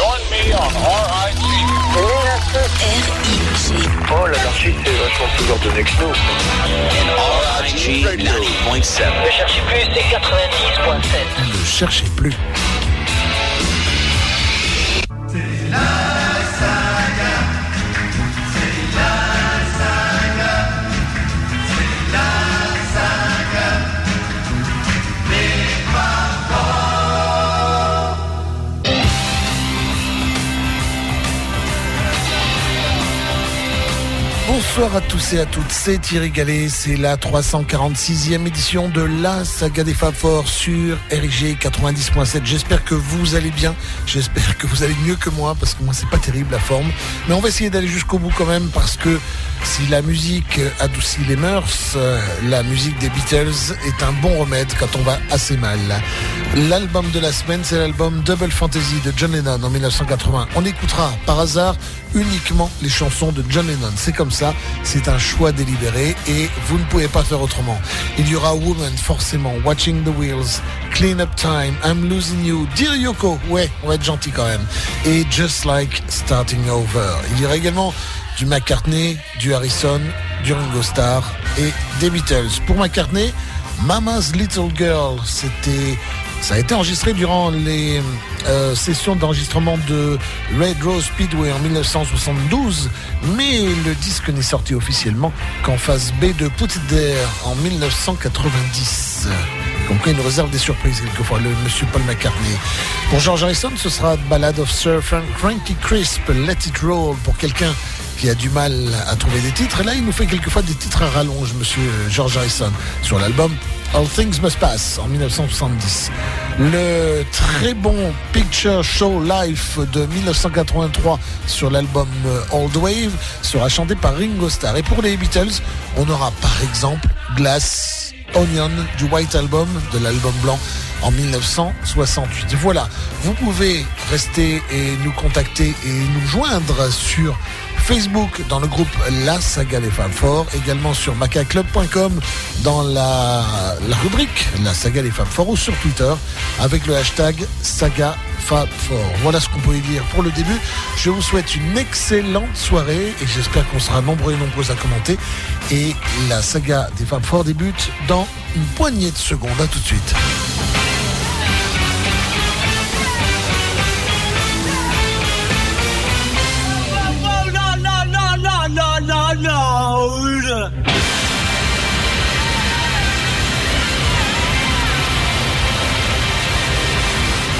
Join me on RIG. R-I-G. Oh, l'anarchie, c'est vachement plus ordonné que nous. RIG 90.7. Ne cherchez plus, c'est 90.7. Ne cherchez plus. Bonsoir à tous et à toutes, c'est Thierry Gallet, c'est la 346e édition de la saga des Fab Four sur RIG 90.7. J'espère que vous allez bien, j'espère que vous allez mieux que moi parce que moi c'est pas terrible la forme, mais on va essayer d'aller jusqu'au bout quand même parce que si la musique adoucit les mœurs, euh, la musique des Beatles est un bon remède quand on va assez mal. L'album de la semaine, c'est l'album Double Fantasy de John Lennon en 1980. On écoutera par hasard uniquement les chansons de John Lennon. C'est comme ça, c'est un choix délibéré et vous ne pouvez pas faire autrement. Il y aura Woman, forcément, Watching the Wheels, Clean Up Time, I'm Losing You, Dear Yoko, ouais, on va être gentil quand même, et Just Like Starting Over. Il y aura également du McCartney, du Harrison, du Ringo Starr et des Beatles. Pour McCartney, Mama's Little Girl, c'était, ça a été enregistré durant les euh, sessions d'enregistrement de Red Rose Speedway en 1972, mais le disque n'est sorti officiellement qu'en phase B de Put It en 1990. Il nous réserve des surprises quelquefois, le monsieur Paul McCartney. Pour George Harrison, ce sera Ballad of Sir Frank Frankie Crisp, Let It Roll, pour quelqu'un qui a du mal à trouver des titres. Et là, il nous fait quelquefois des titres à rallonge, monsieur George Harrison, sur l'album All Things Must Pass en 1970. Le très bon Picture Show Life de 1983 sur l'album Old Wave sera chanté par Ringo Starr. Et pour les Beatles, on aura par exemple Glass Onion du White Album, de l'album blanc en 1968. Voilà, vous pouvez rester et nous contacter et nous joindre sur Facebook dans le groupe La Saga des Femmes Forts, également sur macaclub.com dans la, rubrique La Saga des Femmes Forts ou sur Twitter avec le hashtag Saga Fort. Voilà ce qu'on peut y dire pour le début. Je vous souhaite une excellente soirée et j'espère qu'on sera nombreux et nombreux à commenter. Et la saga des Fab Forts débute dans une poignée de secondes. À tout de suite.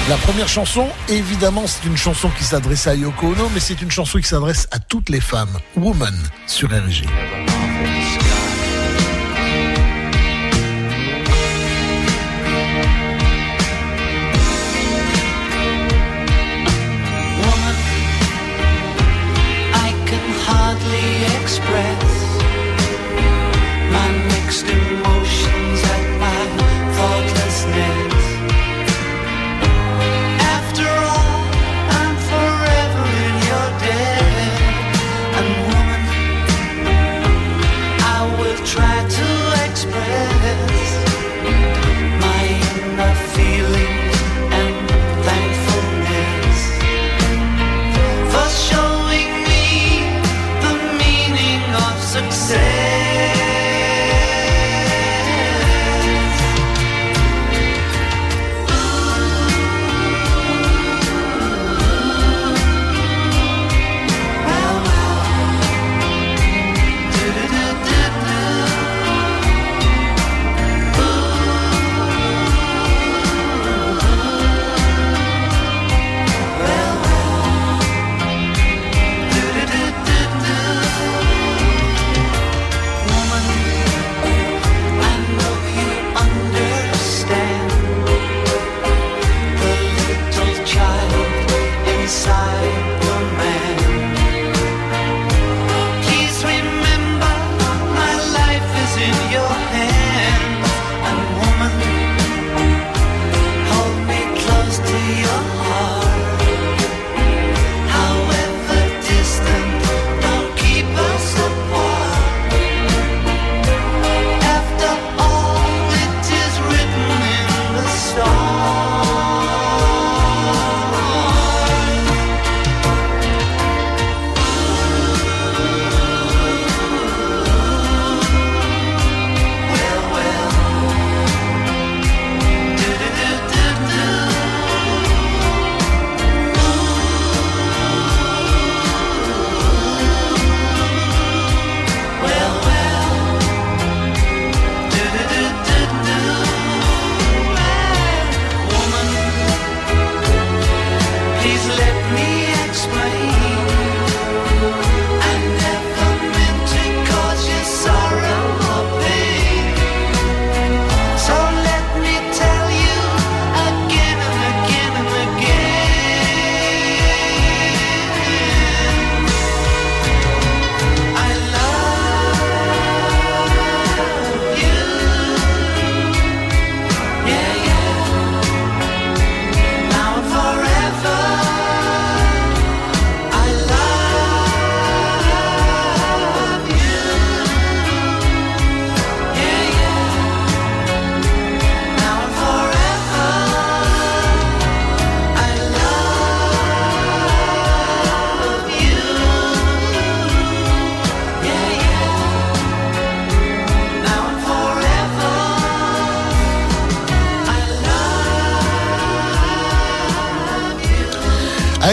La première chanson, évidemment, c'est une chanson qui s'adresse à Yoko Ono, mais c'est une chanson qui s'adresse à toutes les femmes. Woman sur RG. Express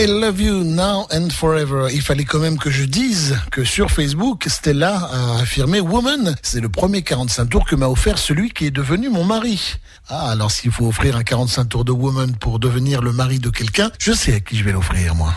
I love you now and forever. Il fallait quand même que je dise que sur Facebook, Stella a affirmé Woman. C'est le premier 45 tours que m'a offert celui qui est devenu mon mari. Ah, alors s'il faut offrir un 45 tours de Woman pour devenir le mari de quelqu'un, je sais à qui je vais l'offrir, moi.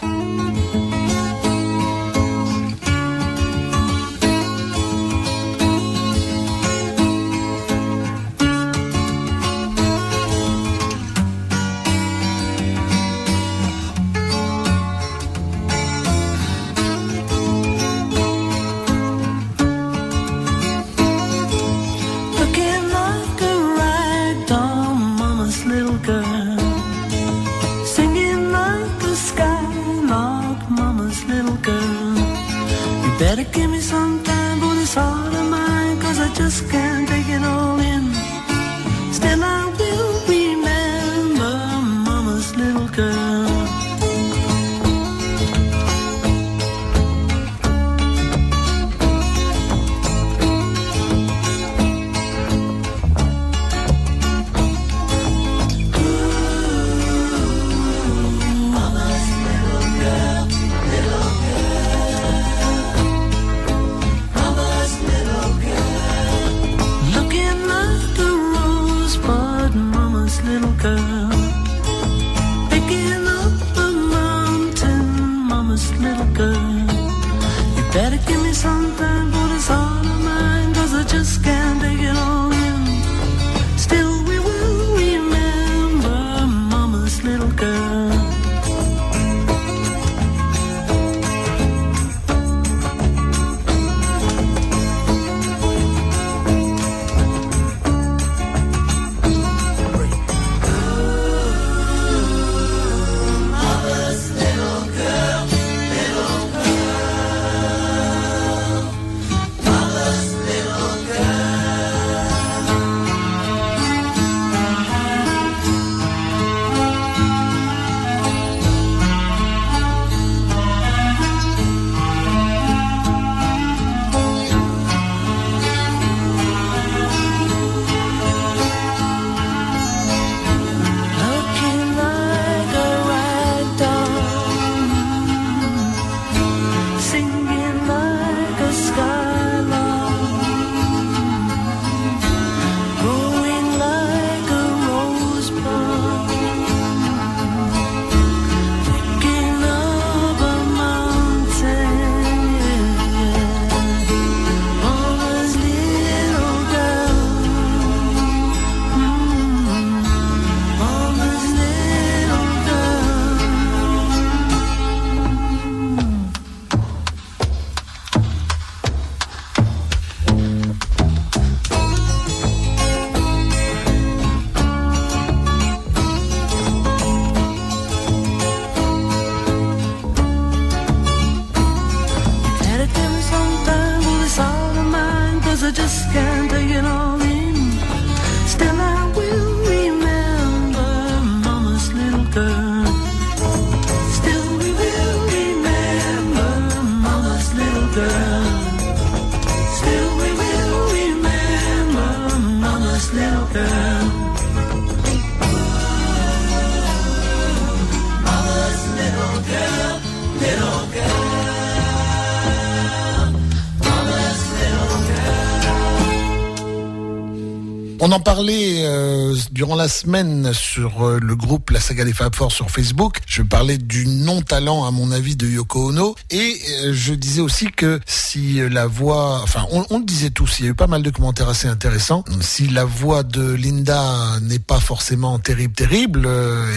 On en parlait euh, durant la semaine sur euh, le groupe La Saga des Fab Four sur Facebook. Je parlais du non-talent, à mon avis, de Yoko Ono. Et euh, je disais aussi que si la voix... Enfin, on, on, le disait tous, il y a eu pas mal de commentaires assez intéressants. Si la voix de Linda n'est pas forcément terrible, terrible,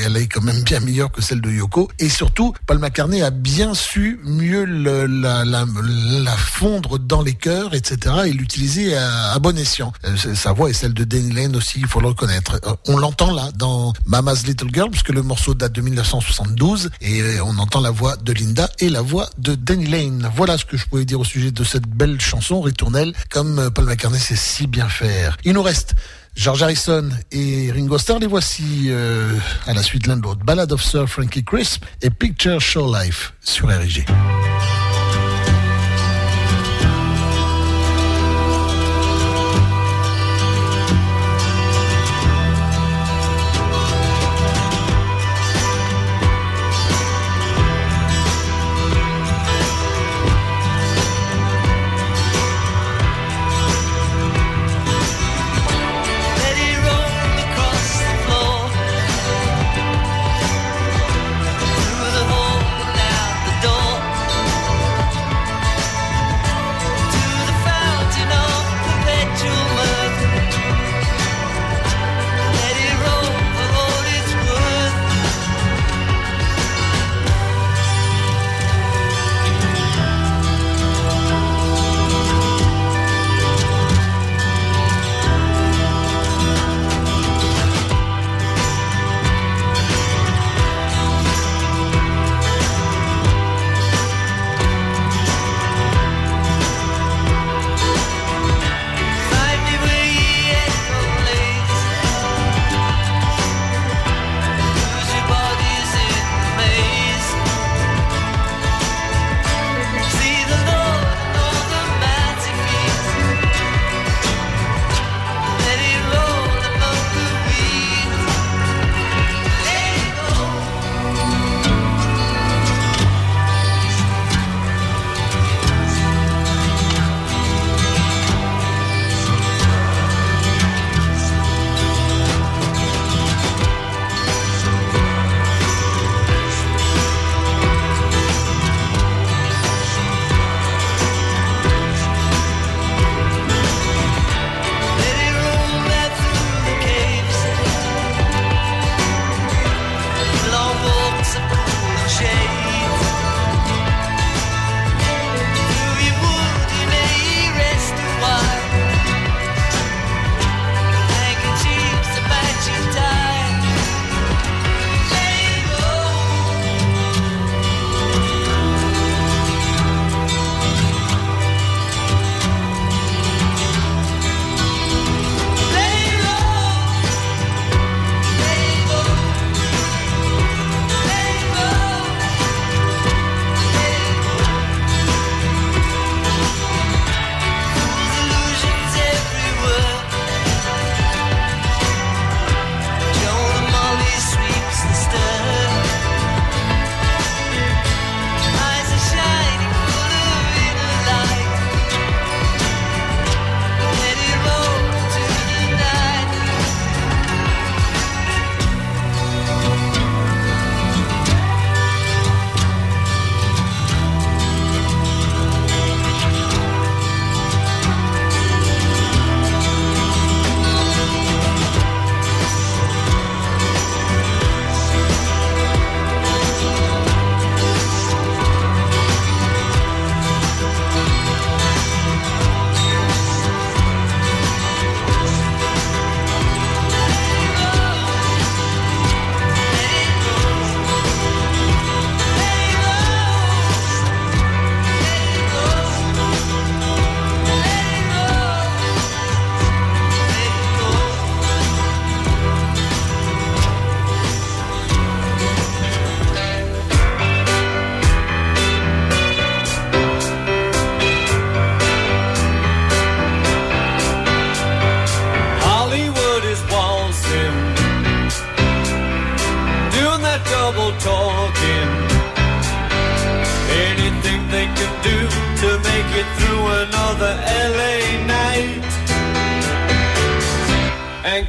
elle est quand même bien meilleure que celle de Yoko. Et surtout, Paul McCartney a bien su mieux le, la, la, la, fondre dans les cœurs, etc. et l'utiliser à, à bon escient. sa voix est celle de Danny Lane aussi, il faut le reconnaître. Euh, on l'entend là dans Mama's Little Girl, puisque le morceau date de 1972, et euh, on entend la voix de Linda et la voix de Danny Lane. Voilà ce que je pouvais dire au sujet de cette belle chanson ritournelle, comme euh, Paul McCartney sait si bien faire. Il nous reste George Harrison et Ringo Starr, les voici euh, à la suite l'un de l'autre. Ballad of Sir Frankie Crisp et Picture Show Life sur RG.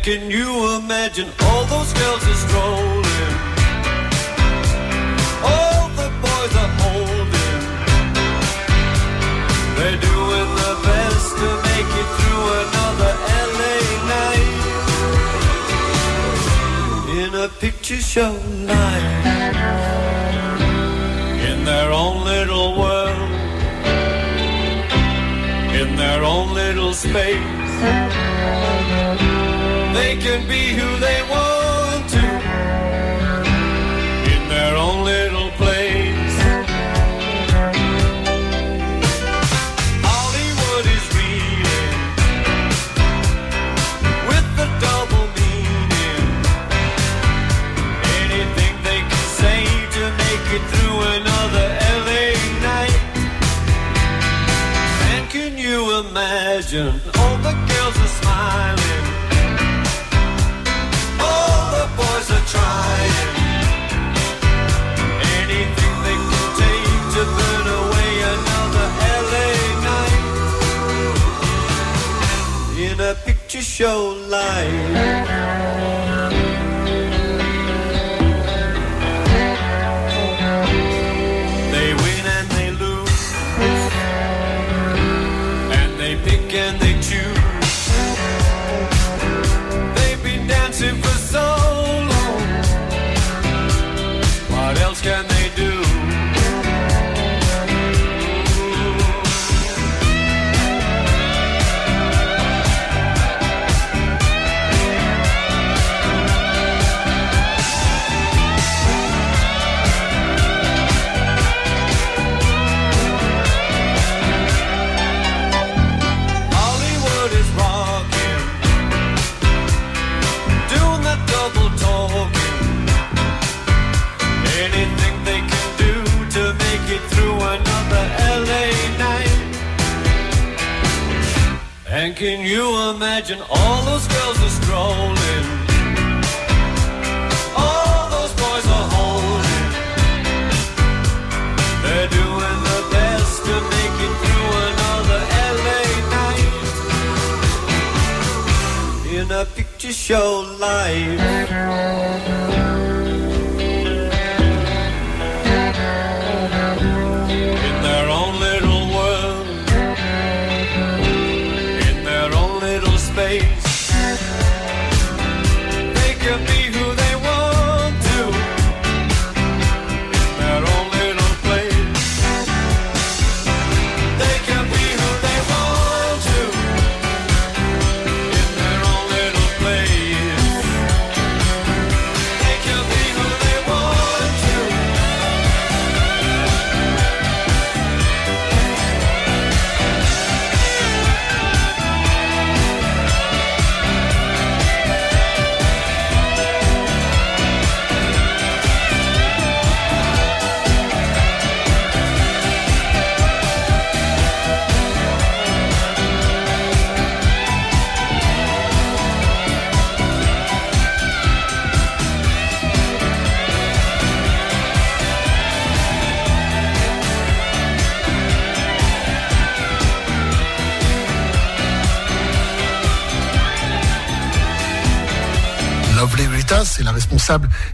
Can you imagine all those girls are strolling? All the boys are holding. They're doing their best to make it through another LA night. In a picture show life. In their own little world. In their own little space. They can be who they want to in their own little place. Hollywood is reading with the double meaning. Anything they can say to make it through another LA night. And can you imagine show light. Can you imagine all those girls are strolling? All those boys are holding. They're doing the best to make it through another LA night. In a picture show life.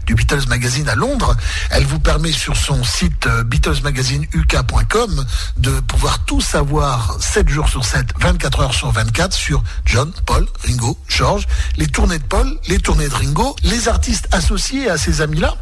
Du Beatles Magazine à Londres. Elle vous permet sur son site euh, BeatlesMagazineUK.com de pouvoir tout savoir 7 jours sur 7, 24 heures sur 24 sur John, Paul, Ringo, George, les tournées de Paul, les tournées de Ringo, les artistes associés à ces amis-là.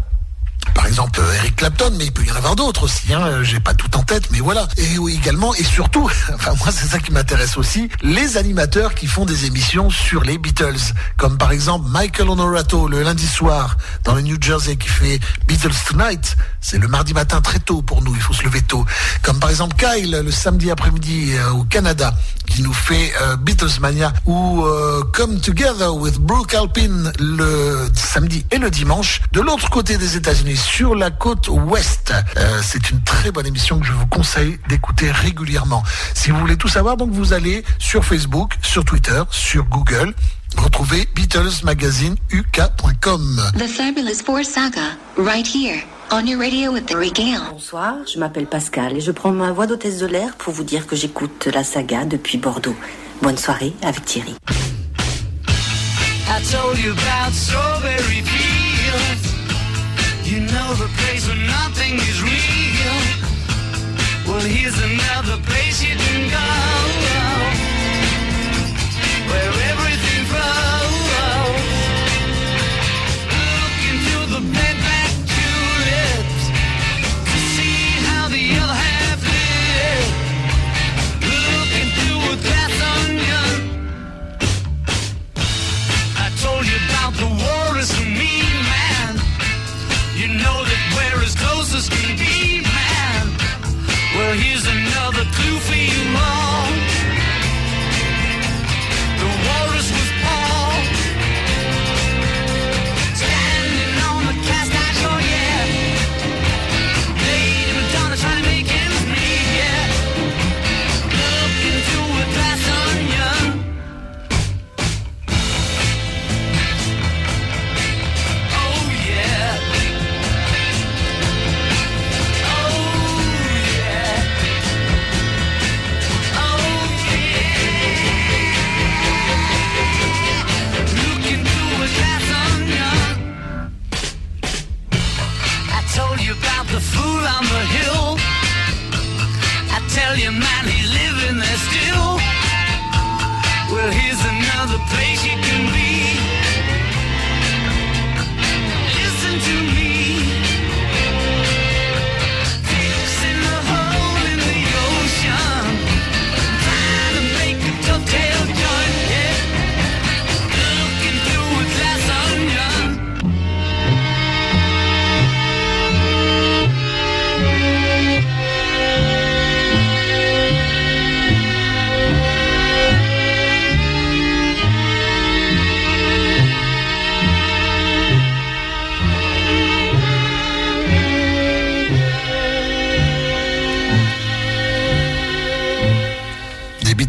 Exemple, euh, Eric Clapton, mais il peut y en avoir d'autres aussi. Hein, euh, J'ai pas tout en tête, mais voilà. Et oui, également, et surtout, enfin moi c'est ça qui m'intéresse aussi, les animateurs qui font des émissions sur les Beatles, comme par exemple Michael Honorato le lundi soir dans le New Jersey qui fait Beatles Tonight. C'est le mardi matin très tôt pour nous, il faut se lever tôt. Comme par exemple Kyle le samedi après-midi euh, au Canada qui nous fait euh, Beatles Mania ou euh, Come Together with Brooke Alpine le samedi et le dimanche. De l'autre côté des États-Unis, sur la côte ouest, Euh, c'est une très bonne émission que je vous conseille d'écouter régulièrement. Si vous voulez tout savoir, donc vous allez sur Facebook, sur Twitter, sur Google. Retrouvez Beatles Magazine UK.com. The Fabulous Four Saga, right here, on your radio with the regale. Bonsoir, je m'appelle Pascal et je prends ma voix d'hôtesse de l'air pour vous dire que j'écoute la saga depuis Bordeaux. Bonne soirée avec Thierry. À I told you about strawberry fields. The place where nothing is real. Well, here's another place you can go. Where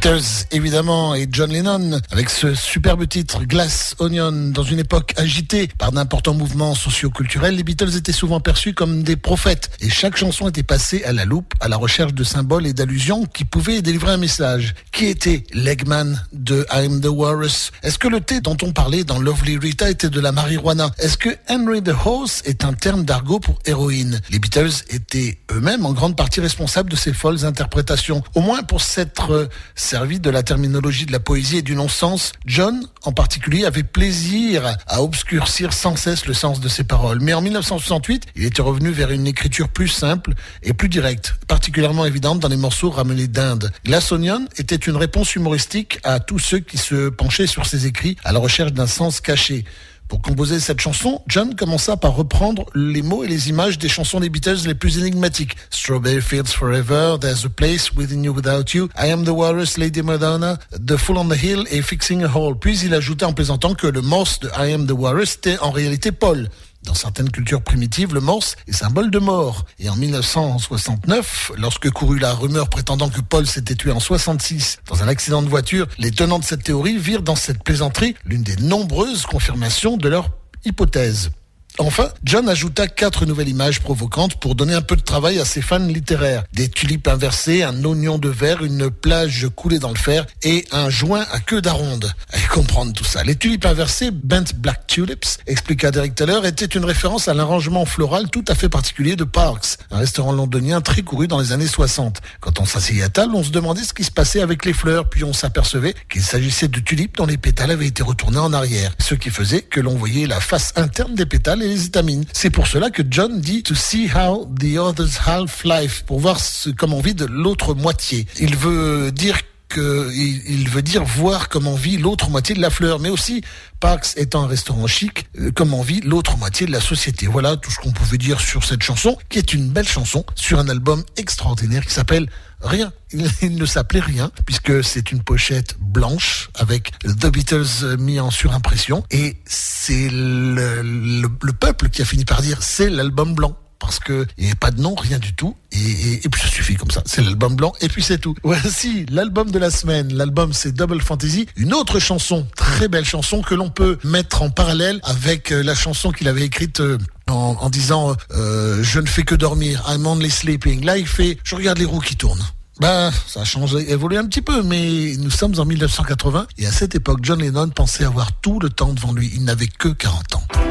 Beatles, évidemment, et John Lennon, avec ce superbe titre, Glass Onion, dans une époque agitée par d'importants mouvements socioculturels, les Beatles étaient souvent perçus comme des prophètes, et chaque chanson était passée à la loupe, à la recherche de symboles et d'allusions qui pouvaient délivrer un message. Qui était l'Eggman de I'm the Walrus? Est-ce que le thé dont on parlait dans Lovely Rita était de la marijuana? Est-ce que Henry the Horse est un terme d'argot pour héroïne? Les Beatles étaient eux-mêmes en grande partie responsables de ces folles interprétations, au moins pour s'être euh, servi de la terminologie de la poésie et du non-sens, John, en particulier, avait plaisir à obscurcir sans cesse le sens de ses paroles. Mais en 1968, il était revenu vers une écriture plus simple et plus directe, particulièrement évidente dans les morceaux ramenés d'Inde. Glass Onion était une réponse humoristique à tous ceux qui se penchaient sur ses écrits à la recherche d'un sens caché. Pour composer cette chanson, John commença par reprendre les mots et les images des chansons des Beatles les plus énigmatiques. Strawberry Fields Forever, There's a Place Within You Without You, I Am the Walrus, Lady Madonna, The Fool on the Hill et Fixing a Hole. Puis il ajouta en plaisantant que le morse de I Am the Walrus était en réalité Paul. Dans certaines cultures primitives, le morse est symbole de mort. Et en 1969, lorsque courut la rumeur prétendant que Paul s'était tué en 66 dans un accident de voiture, les tenants de cette théorie virent dans cette plaisanterie l'une des nombreuses confirmations de leur hypothèse. Enfin, John ajouta quatre nouvelles images provocantes pour donner un peu de travail à ses fans littéraires. Des tulipes inversées, un oignon de verre, une plage coulée dans le fer et un joint à queue d'aronde. Allez comprendre tout ça. Les tulipes inversées, Bent Black Tulips, expliqua Derek Taylor, étaient une référence à l'arrangement floral tout à fait particulier de Parks, un restaurant londonien très couru dans les années 60. Quand on s'asseyait à table, on se demandait ce qui se passait avec les fleurs, puis on s'apercevait qu'il s'agissait de tulipes dont les pétales avaient été retournés en arrière, ce qui faisait que l'on voyait la face interne des pétales les étamines. C'est pour cela que John dit to see how the other's half life, pour voir comment vit de l'autre moitié. Il veut dire que, il, veut dire voir comment vit l'autre moitié de la fleur, mais aussi Pax étant un restaurant chic, euh, comment vit l'autre moitié de la société. Voilà tout ce qu'on pouvait dire sur cette chanson, qui est une belle chanson sur un album extraordinaire qui s'appelle Rien. Il, il ne s'appelait rien, puisque c'est une pochette blanche avec The Beatles mis en surimpression. Et c'est le, le- le peuple qui a fini par dire c'est l'album blanc. Parce que il n'y avait pas de nom, rien du tout. Et, puis ça suffit comme ça. C'est l'album blanc et puis c'est tout. Voici l'album de la semaine. L'album c'est Double Fantasy. Une autre chanson, très belle chanson que l'on peut mettre en parallèle avec euh, la chanson qu'il avait écrite euh, en, en disant euh, je ne fais que dormir, I'm only sleeping. Là il fait je regarde les roues qui tournent. Bah, ça a changé, évolué un petit peu, mais nous sommes en 1980 et à cette époque, John Lennon pensait avoir tout le temps devant lui. Il n'avait que 40 ans.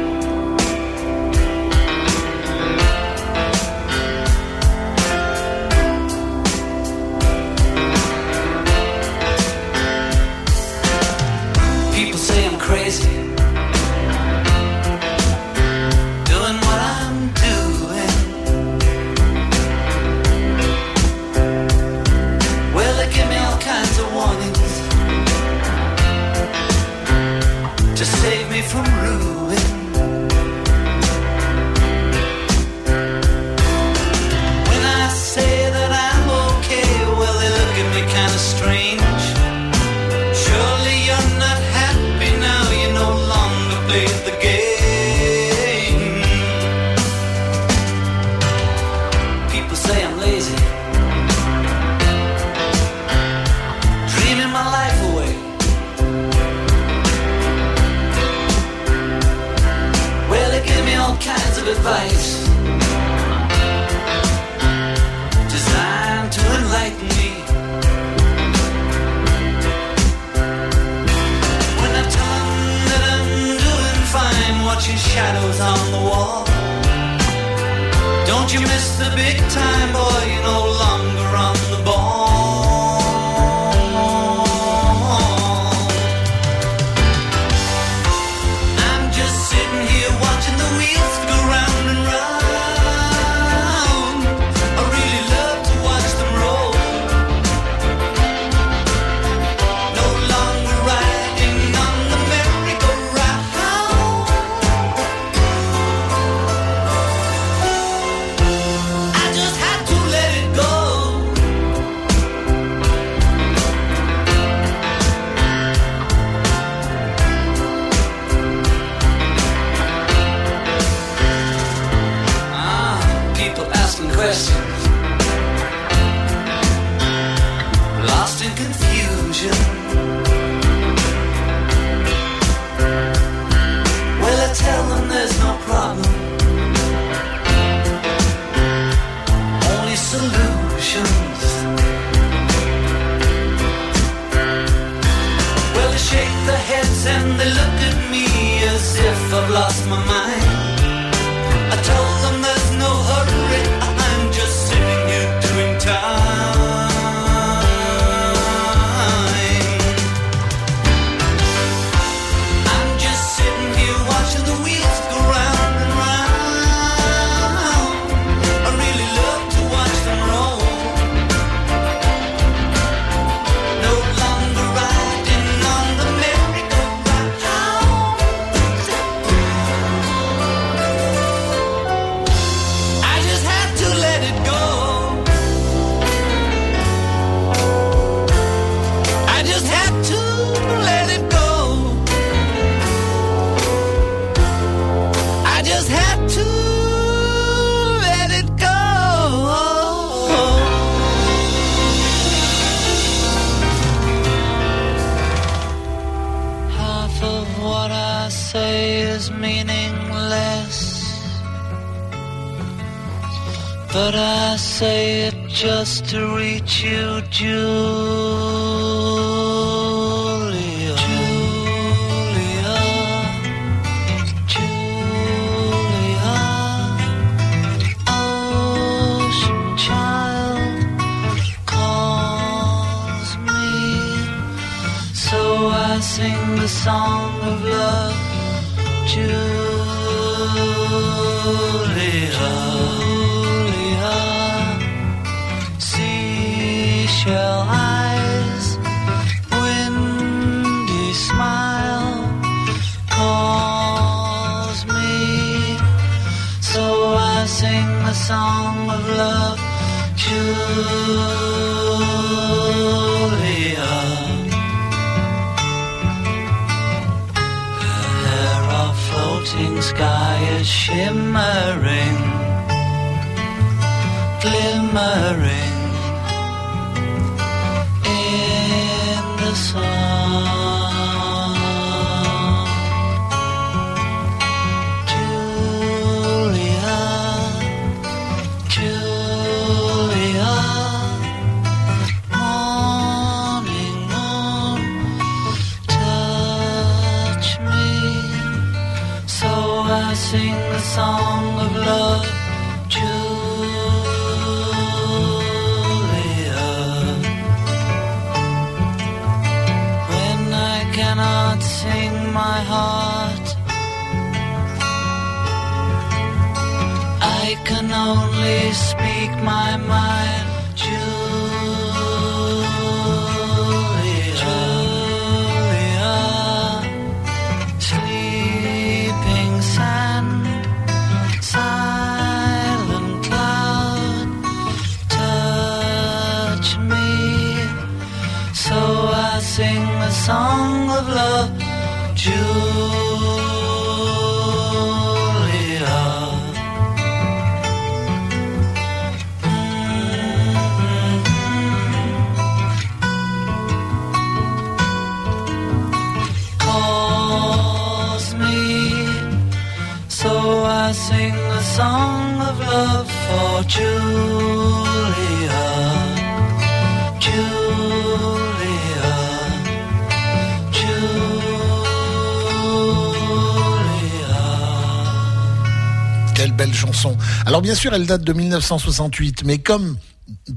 Alors bien sûr, elle date de 1968, mais comme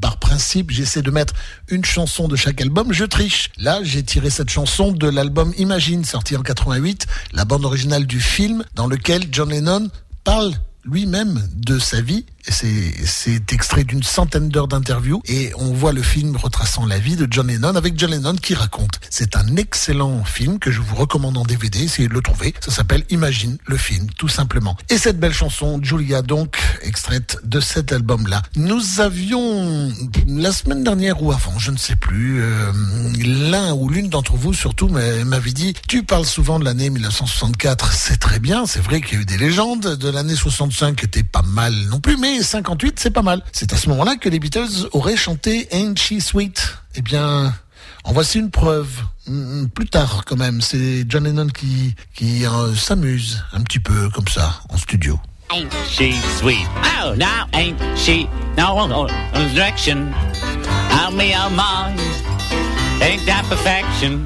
par principe, j'essaie de mettre une chanson de chaque album, je triche. Là, j'ai tiré cette chanson de l'album Imagine, sorti en 88, la bande originale du film dans lequel John Lennon parle lui-même de sa vie. C'est extrait d'une centaine d'heures d'interviews et on voit le film retraçant la vie de John Lennon avec John Lennon qui raconte. C'est un excellent film que je vous recommande en DVD, essayez de le trouver. Ça s'appelle Imagine le film, tout simplement. Et cette belle chanson, Julia, donc, extraite de cet album-là. Nous avions, la semaine dernière ou avant, je ne sais plus, euh, l'un ou l'une d'entre vous surtout m'a- m'avait dit, tu parles souvent de l'année 1964, c'est très bien, c'est vrai qu'il y a eu des légendes de l'année 65 qui étaient pas mal non plus, mais 58 c'est pas mal. C'est à ce moment-là que les Beatles auraient chanté Ain't She Sweet? Eh bien, en voici une preuve. Mm, Plus tard quand même, c'est John Lennon qui, euh, s'amuse un petit peu comme ça en studio. Ain't she sweet? Oh, now ain't she? No direction. Oh me, oh my, ain't that perfection?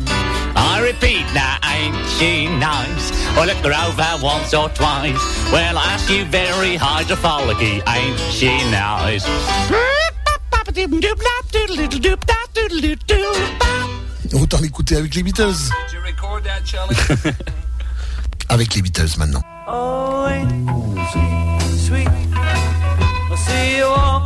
I repeat, now ain't she nice? I look her over once or twice. Well, I ask you very hydrophilic, ain't she nice? Autant l'écouter avec les Beatles. Did you record that, Charlie? Avec les Beatles maintenant. Oh, ain't she sweet? I see you walking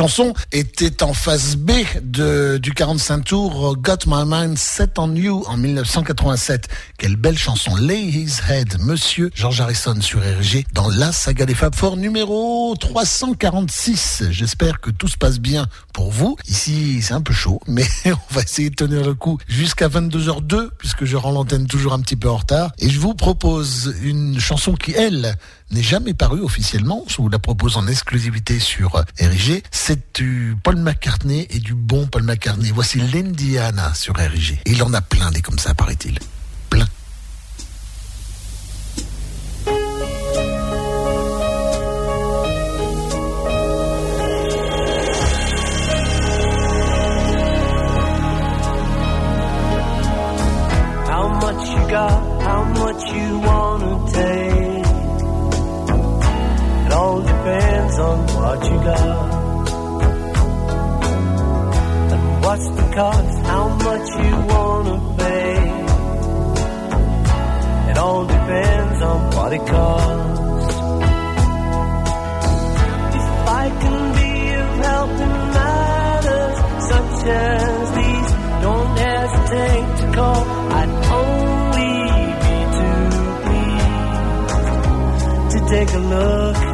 chanson était en phase B de, du 45 tours Got My Mind Set on You en 1987. Quelle belle chanson. Lay His Head, Monsieur George Harrison sur RG dans la saga des Fab Four numéro 346. J'espère que tout se passe bien pour vous. Ici, c'est un peu chaud, mais on va essayer de tenir le coup jusqu'à 22h02 puisque je rends l'antenne toujours un petit peu en retard. Et je vous propose une chanson qui, elle, n'est jamais parue officiellement. Je vous la propose en exclusivité sur euh, RIG. C'est du Paul McCartney et du bon Paul McCartney. Voici l'Indiana sur RIG. Il en a plein des comme ça, paraît-il. Plein. How much you got, how much you take? All depends on what you got. And what's the cost, how much you wanna pay. It all depends on what it costs. If I can be of help in matters such as these, don't hesitate to call. I'd only be too pleased to take a look.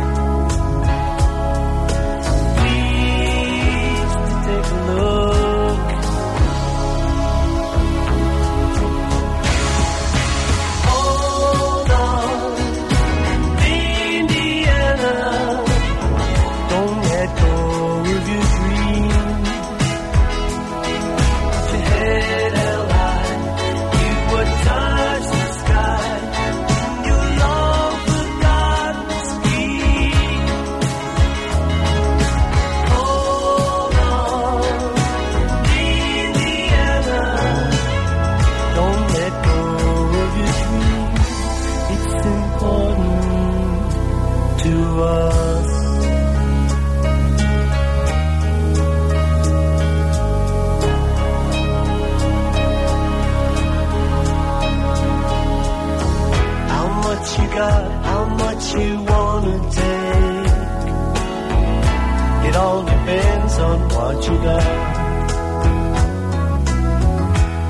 Got.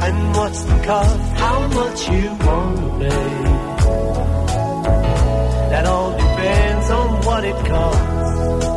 And what's the cost, how much you wanna pay. That all depends on what it costs.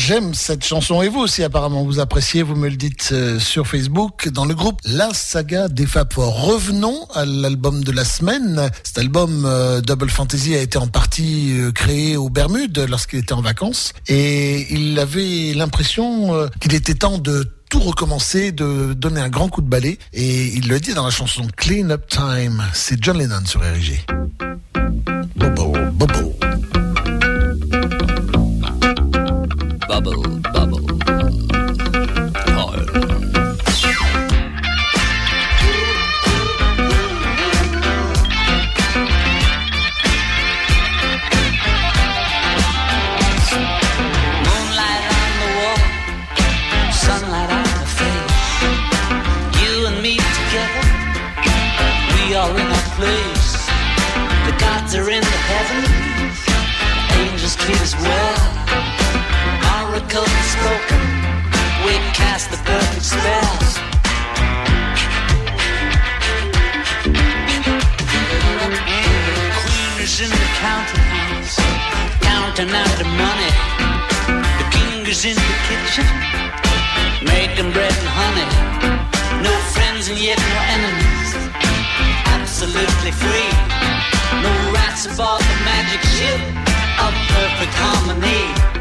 J'aime cette chanson et vous aussi apparemment vous appréciez, vous me le dites euh, sur Facebook dans le groupe La Saga des Fab. Revenons à l'album de la semaine. Cet album euh, Double Fantasy a été en partie euh, créé aux Bermudes lorsqu'il était en vacances et il avait l'impression qu'il était temps de tout recommencer, de donner un grand coup de balai et il le dit dans la chanson Clean Up Time. C'est John Lennon sur RG. Cast the perfect spell. Queen is in the counting house, counting out the money. The king is in the kitchen, making bread and honey. No friends and yet no enemies. Absolutely free. No rats aboard the magic ship of perfect harmony.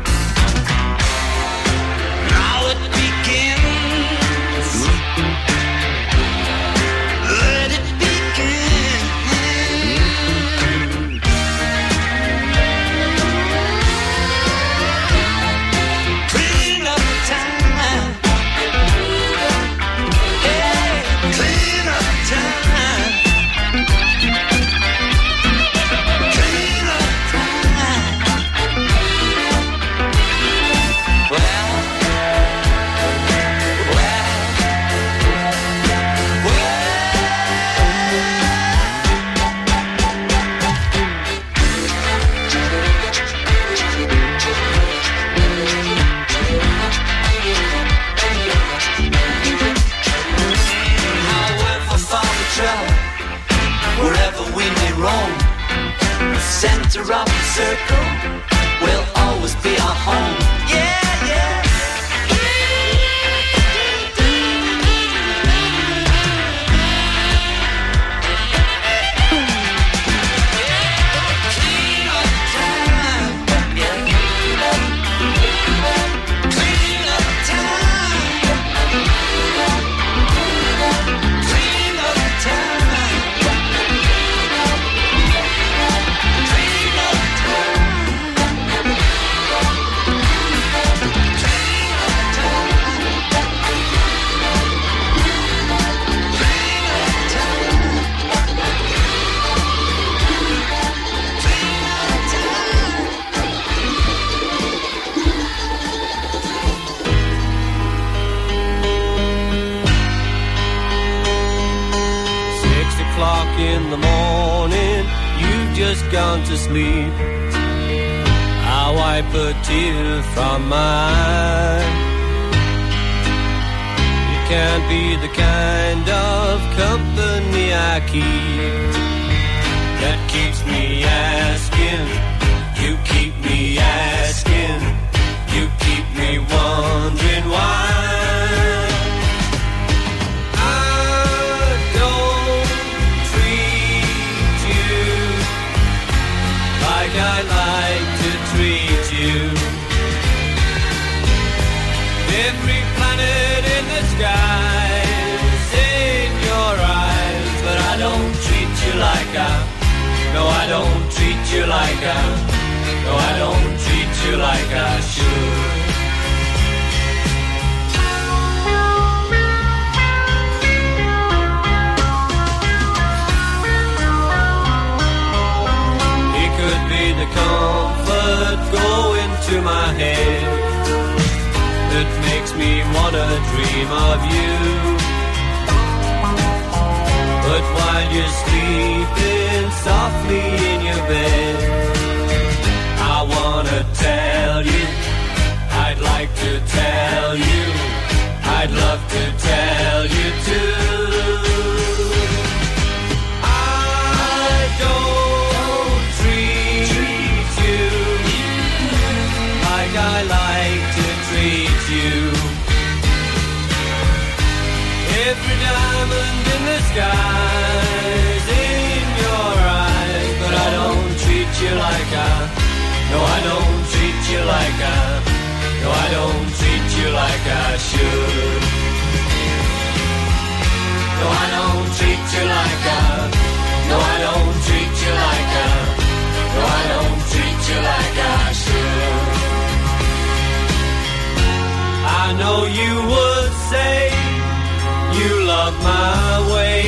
Love my way.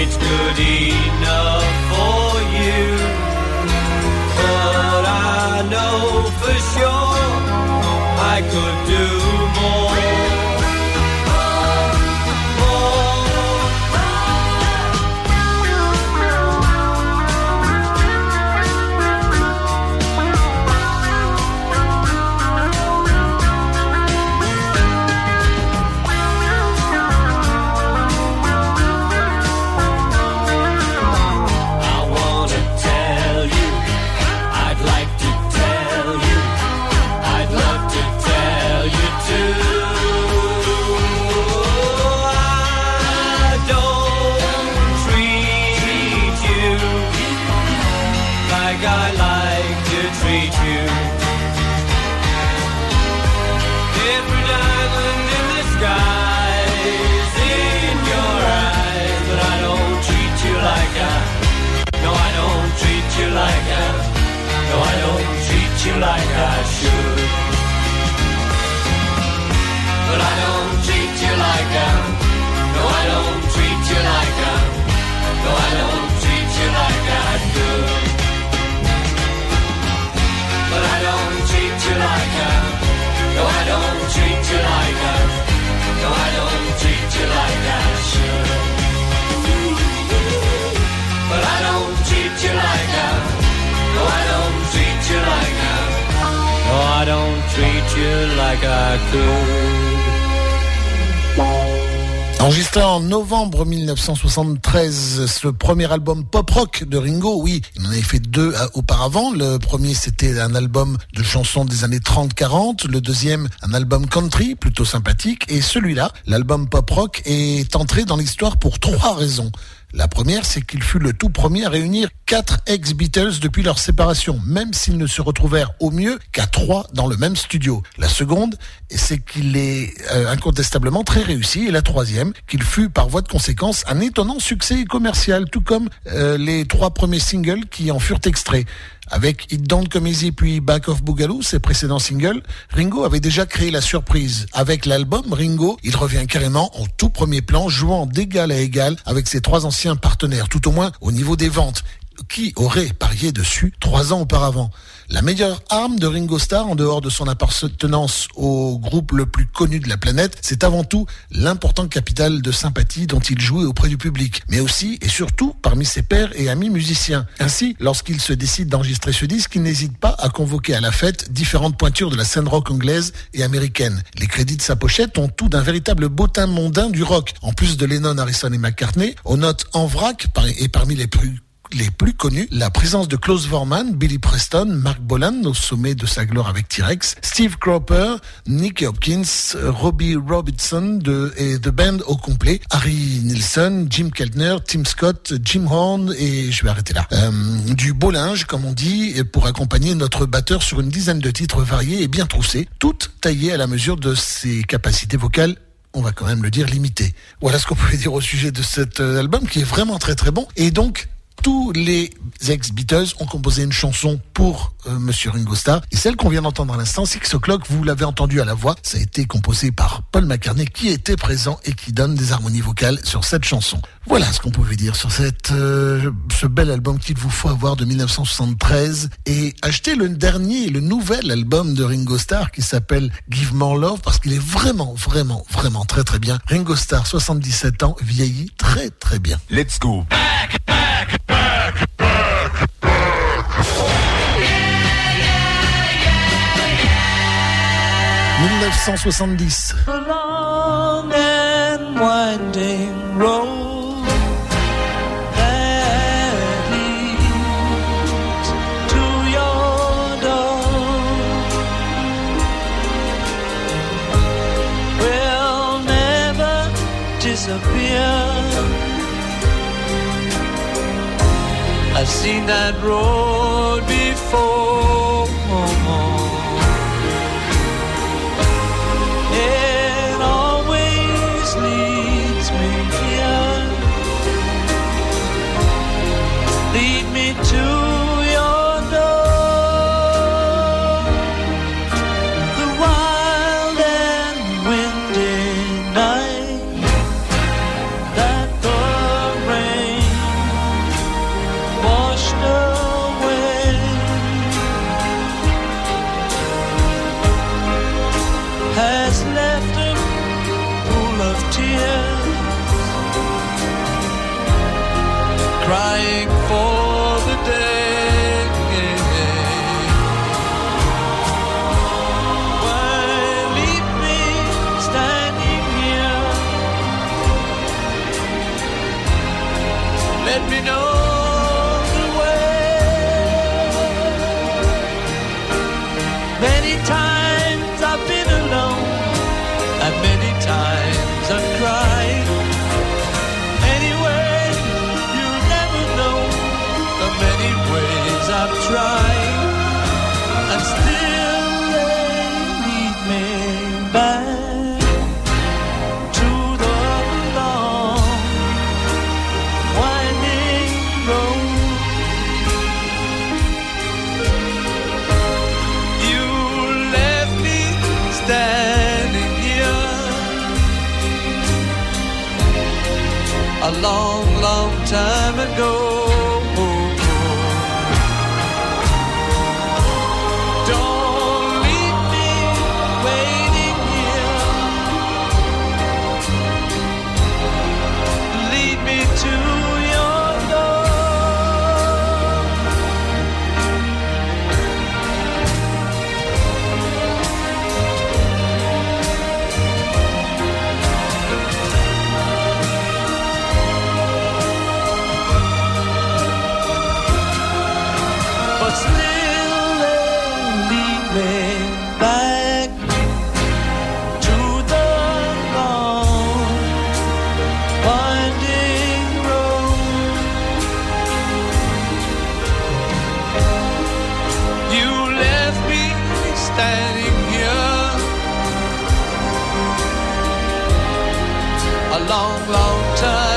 It's good enough Enregistré en novembre 1973, ce premier album pop-rock de Ringo, oui, il en avait fait deux euh, auparavant. Le premier, c'était un album de chansons des années 30-40. Le deuxième, un album country, plutôt sympathique. Et celui-là, l'album pop-rock, est entré dans l'histoire pour trois raisons. La première, c'est qu'il fut le tout premier à réunir quatre ex-Beatles depuis leur séparation, même s'ils ne se retrouvèrent au mieux qu'à trois dans le même studio. La seconde, c'est qu'il est euh, incontestablement très réussi. Et la troisième, qu'il fut par voie de conséquence un étonnant succès commercial, tout comme euh, les trois premiers singles qui en furent extraits. Avec It Don't Come Easy puis Back of Boogaloo, ses précédents singles, Ringo avait déjà créé la surprise. Avec l'album Ringo, il revient carrément en tout premier plan, jouant d'égal à égal avec ses trois anciens partenaires, tout au moins au niveau des ventes. Qui aurait parié dessus trois ans auparavant? La meilleure arme de Ringo Starr, en dehors de son appartenance au groupe le plus connu de la planète, c'est avant tout l'important capital de sympathie dont il jouait auprès du public, mais aussi et surtout parmi ses pairs et amis musiciens. Ainsi, lorsqu'il se décide d'enregistrer ce disque, il n'hésite pas à convoquer à la fête différentes pointures de la scène rock anglaise et américaine. Les crédits de sa pochette ont tout d'un véritable bottin mondain du rock. En plus de Lennon, Harrison et McCartney, on note en vrac, et parmi les plus les plus connus, la présence de Klaus Vormann, Billy Preston, Mark Bolan au sommet de sa gloire avec T-Rex, Steve Cropper, Nicky Hopkins, Robbie Robertson de, et The Band au complet, Harry Nilsson, Jim Keltner, Tim Scott, Jim Horn et je vais arrêter là. Euh, du beau linge, comme on dit, pour accompagner notre batteur sur une dizaine de titres variés et bien troussés, toutes taillées à la mesure de ses capacités vocales on va quand même le dire limité. Voilà ce qu'on pouvait dire au sujet de cet euh, album qui est vraiment très très bon. Et donc, tous les ex-Beatles ont composé une chanson pour euh, Monsieur Ringo Starr. Et celle qu'on vient d'entendre à l'instant, Six O'Clock, vous l'avez entendu à la voix, ça a été composé par Paul McCartney qui était présent et qui donne des harmonies vocales sur cette chanson. Voilà ce qu'on pouvait dire sur cette, euh, ce bel album qu'il vous faut avoir de 1973 et acheter le dernier, le nouvel album de Ringo Starr qui s'appelle Give More Love parce qu'il est vraiment, vraiment, vraiment très très bien. Ringo Starr, 77 ans, vieillit très très bien. Let's go. 1970. A long and winding road that leads to your door will never disappear. I've seen that road before. Time ago. Standing here a long, long time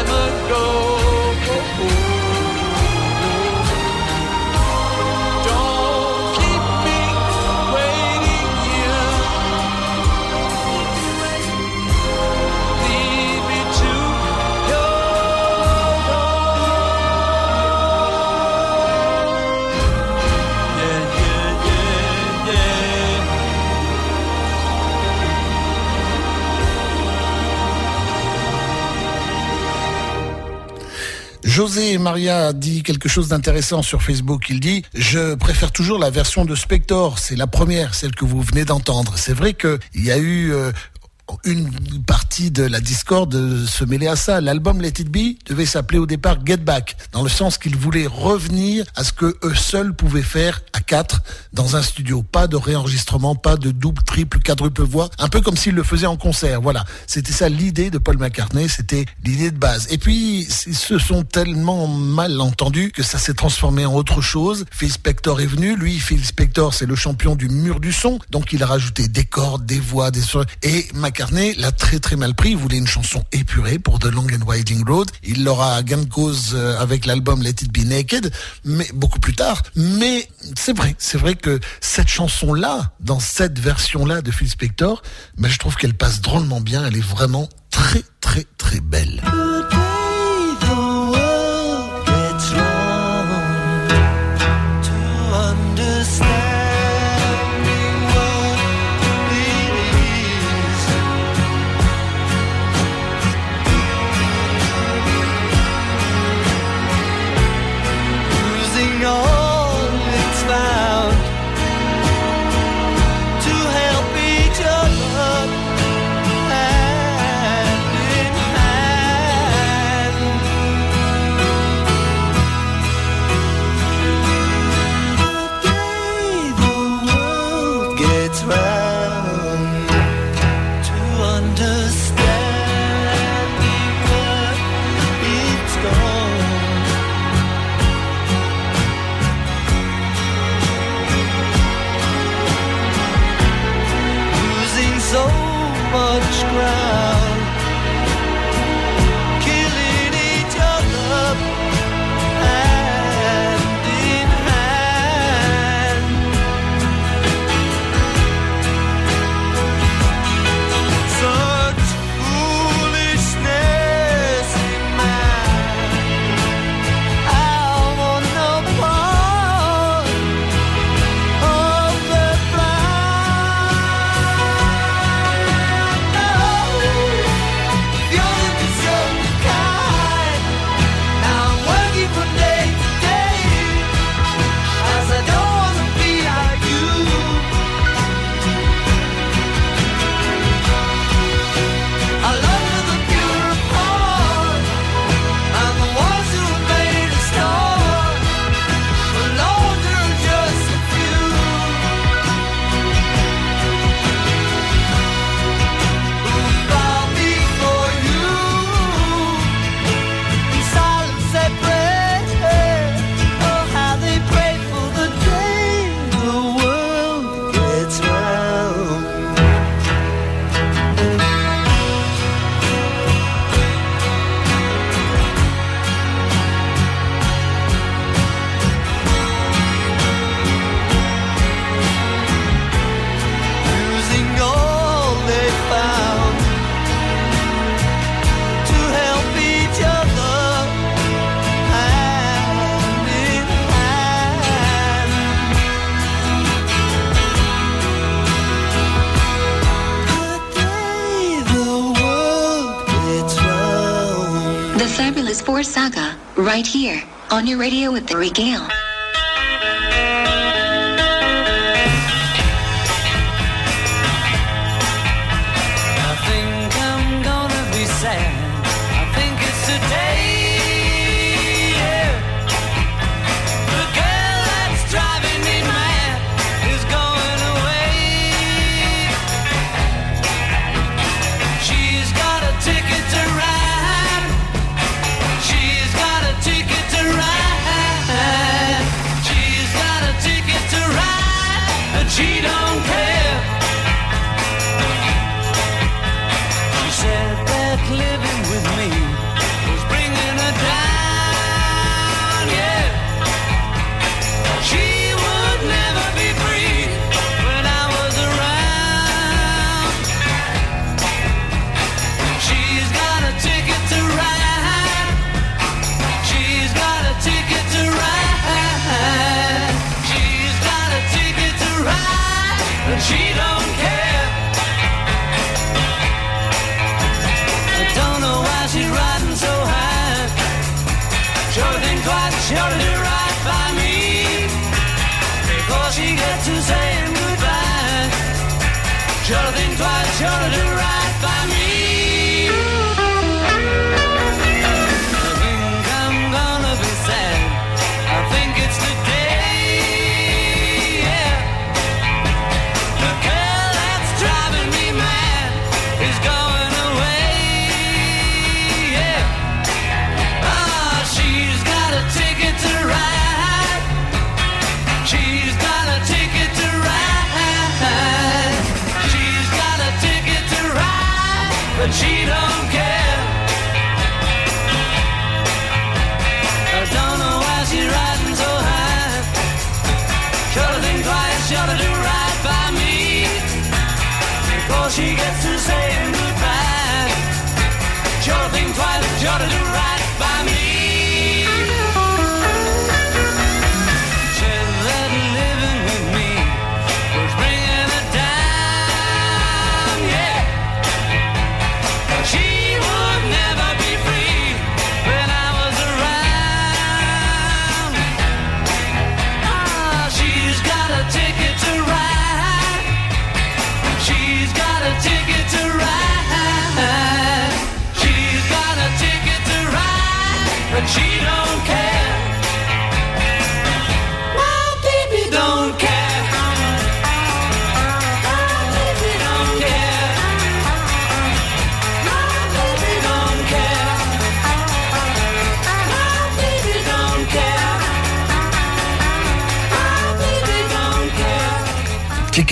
José Maria dit quelque chose d'intéressant sur Facebook. Il dit Je préfère toujours la version de Spector. C'est la première, celle que vous venez d'entendre. C'est vrai qu'il y a eu. Une partie de la discorde se mêlait à ça. L'album Let It Be devait s'appeler au départ Get Back, dans le sens qu'ils voulaient revenir à ce que eux seuls pouvaient faire à quatre dans un studio. Pas de réenregistrement, pas de double, triple, quadruple voix, un peu comme s'ils le faisaient en concert. Voilà, c'était ça l'idée de Paul McCartney, c'était l'idée de base. Et puis, ils se sont tellement mal entendus que ça s'est transformé en autre chose. Phil Spector est venu, lui, Phil Spector, c'est le champion du mur du son, donc il a rajouté des cordes, des voix, des sons. Et McCartney l'a très très mal pris, il voulait une chanson épurée pour The Long and Winding Road. Il l'aura gain de cause euh, avec l'album Let It Be Naked, mais beaucoup plus tard. Mais c'est vrai, c'est vrai que cette chanson-là, dans cette version-là de Phil Spector, ben, je trouve qu'elle passe drôlement bien, elle est vraiment très très très belle. Right here, on your radio with the Regale.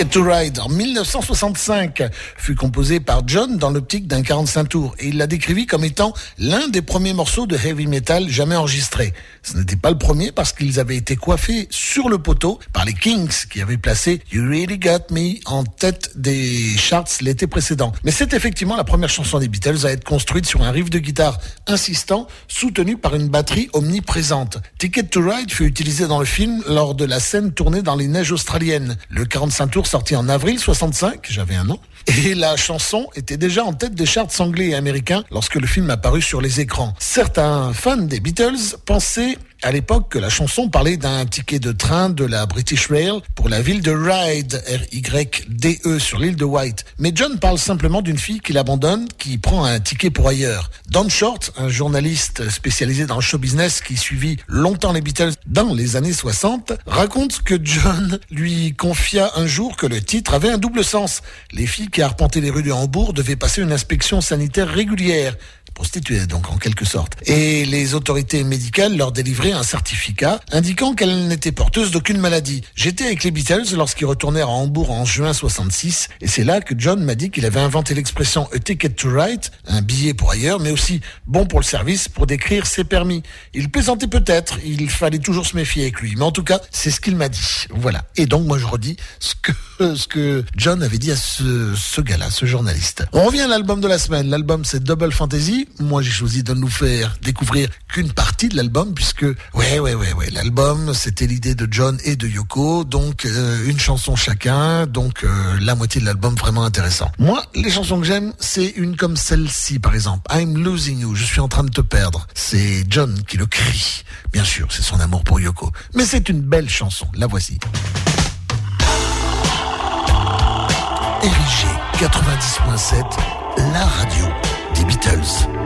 Ticket to Ride en 1965 fut composé par John dans l'optique d'un 45 tours et il l'a décrivi comme étant l'un des premiers morceaux de heavy metal jamais enregistrés. Ce n'était pas le premier parce qu'ils avaient été coiffés sur le poteau par les Kings qui avaient placé You Really Got Me en tête des charts l'été précédent. Mais c'est effectivement la première chanson des Beatles à être construite sur un riff de guitare insistant soutenu par une batterie omniprésente. Ticket to Ride fut utilisé dans le film lors de la scène tournée dans les neiges australiennes. Le 45 tours sorti en avril 65, j'avais un an. Et la chanson était déjà en tête des charts anglais et américains lorsque le film apparut sur les écrans. Certains fans des Beatles pensaient à l'époque que la chanson parlait d'un ticket de train de la British Rail pour la ville de Ryde, R-Y-D-E, sur l'île de White. Mais John parle simplement d'une fille qu'il abandonne, qui prend un ticket pour ailleurs. Don Short, un journaliste spécialisé dans le show business qui suivit longtemps les Beatles dans les années 60, raconte que John lui confia un jour que le titre avait un double sens. Les filles qui arpentaient les rues de Hambourg devaient passer une inspection sanitaire régulière prostituées donc en quelque sorte. Et les autorités médicales leur délivraient un certificat indiquant qu'elles n'étaient porteuses d'aucune maladie. J'étais avec les Beatles lorsqu'ils retournèrent à Hambourg en juin 66 et c'est là que John m'a dit qu'il avait inventé l'expression a ticket to ride, un billet pour ailleurs, mais aussi bon pour le service pour décrire ses permis. Il plaisantait peut-être, il fallait toujours se méfier avec lui, mais en tout cas, c'est ce qu'il m'a dit. Voilà. Et donc moi je redis ce que ce que John avait dit à ce, ce gars-là, ce journaliste. On revient à l'album de la semaine. L'album c'est Double Fantasy. Moi j'ai choisi de nous faire découvrir qu'une partie de l'album puisque ouais ouais ouais ouais l'album c'était l'idée de John et de Yoko donc euh, une chanson chacun donc euh, la moitié de l'album vraiment intéressant. Moi les chansons que j'aime c'est une comme celle-ci par exemple I'm losing you je suis en train de te perdre c'est John qui le crie bien sûr c'est son amour pour Yoko mais c'est une belle chanson la voici. Érigé 90.7 la radio des Beatles.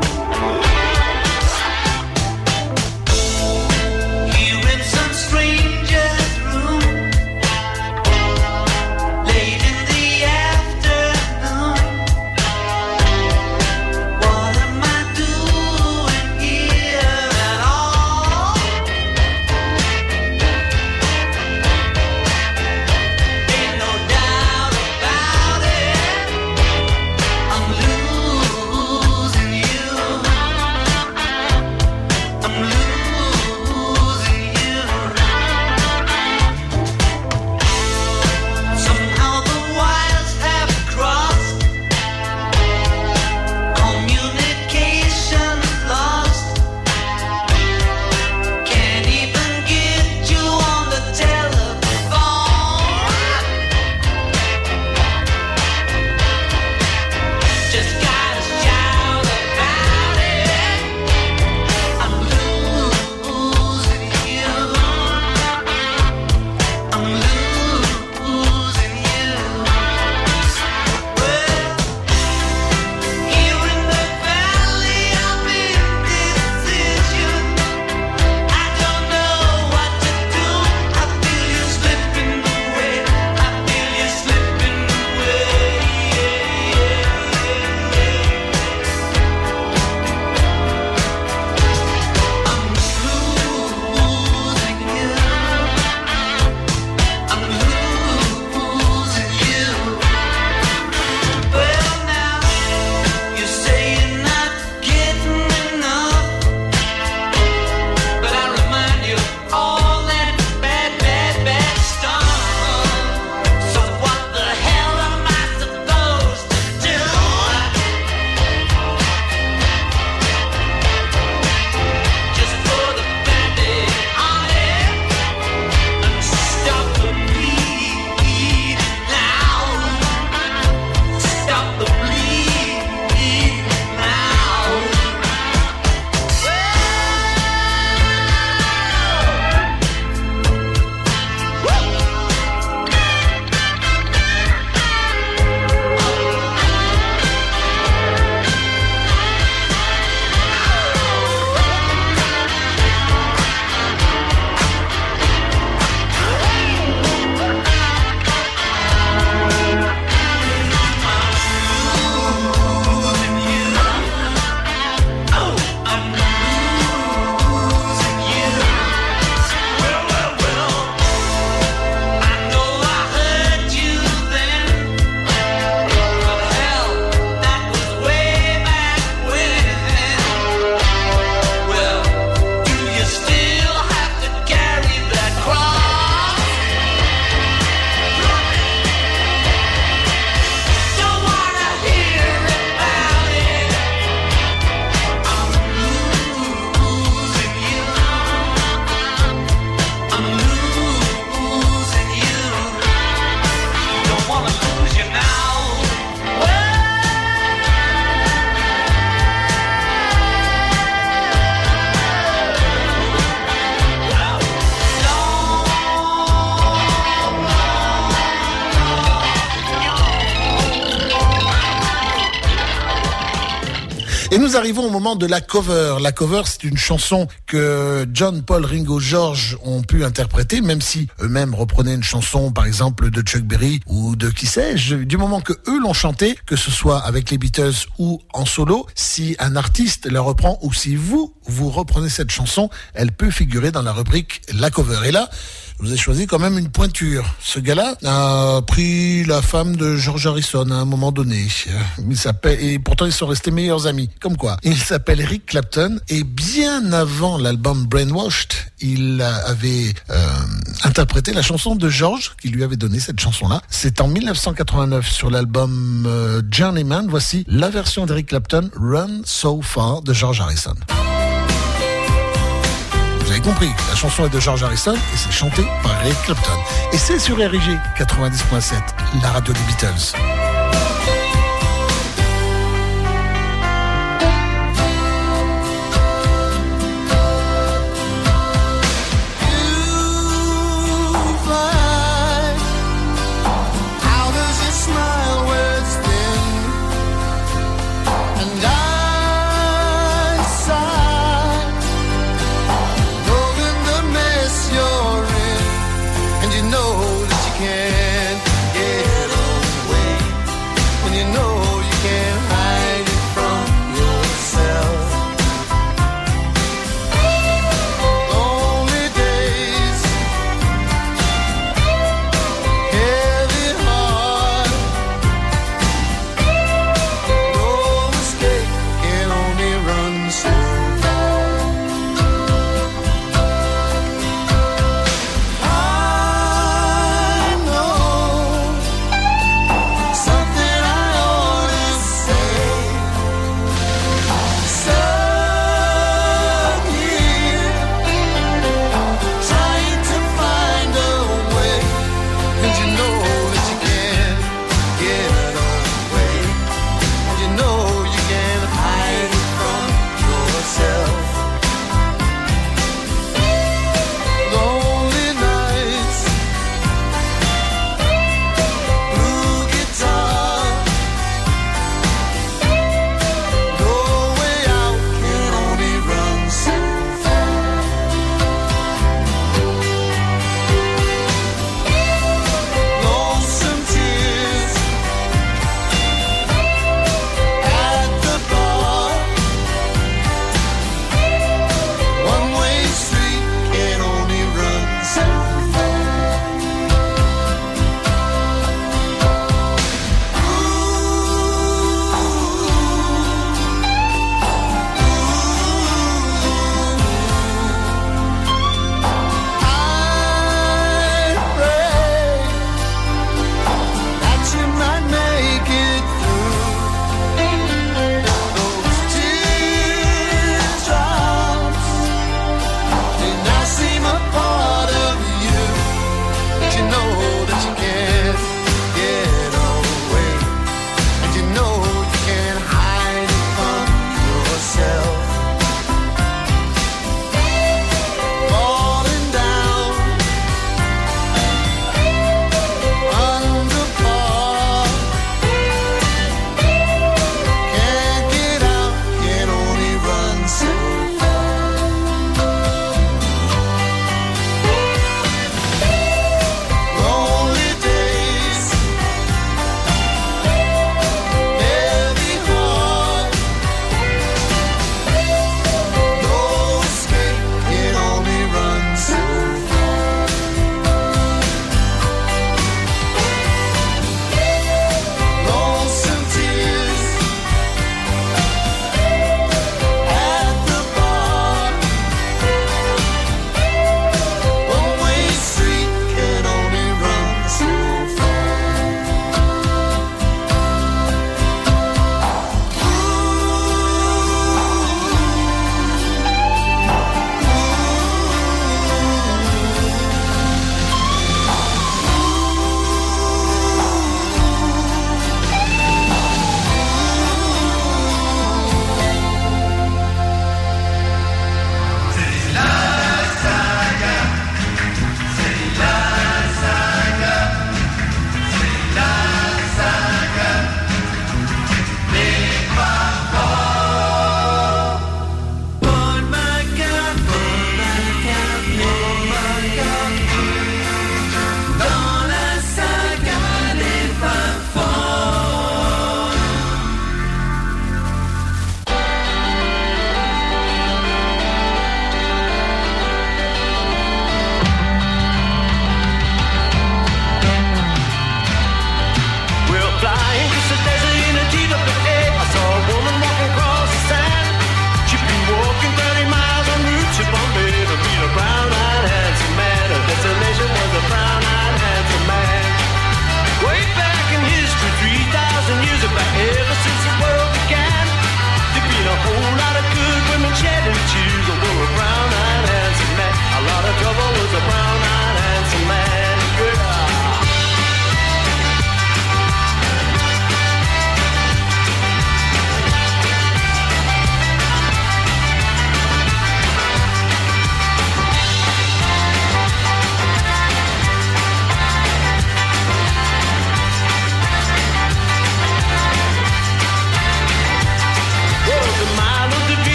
Nous arrivons au moment de la cover. La cover, c'est une chanson que John, Paul, Ringo, George ont pu interpréter, même si eux-mêmes reprenaient une chanson, par exemple, de Chuck Berry ou de qui sais-je. Du moment que eux l'ont chanté, que ce soit avec les Beatles ou en solo, si un artiste la reprend ou si vous, vous reprenez cette chanson, elle peut figurer dans la rubrique La cover. Et là, Vous ai choisi quand même une pointure. Ce gars-là a pris la femme de George Harrison à un moment donné. Il s'appelle et pourtant ils sont restés meilleurs amis. Comme quoi. Il s'appelle Eric Clapton et bien avant l'album Brainwashed, il avait euh, interprété la chanson de George qui lui avait donné cette chanson-là. C'est en 1989 sur l'album euh, Journeyman. Voici la version d'Eric Clapton, Run So Far de George Harrison. Vous avez compris, la chanson est de George Harrison et c'est chanté par Eric Clapton. Et c'est sur RIG 90.7, la radio des Beatles.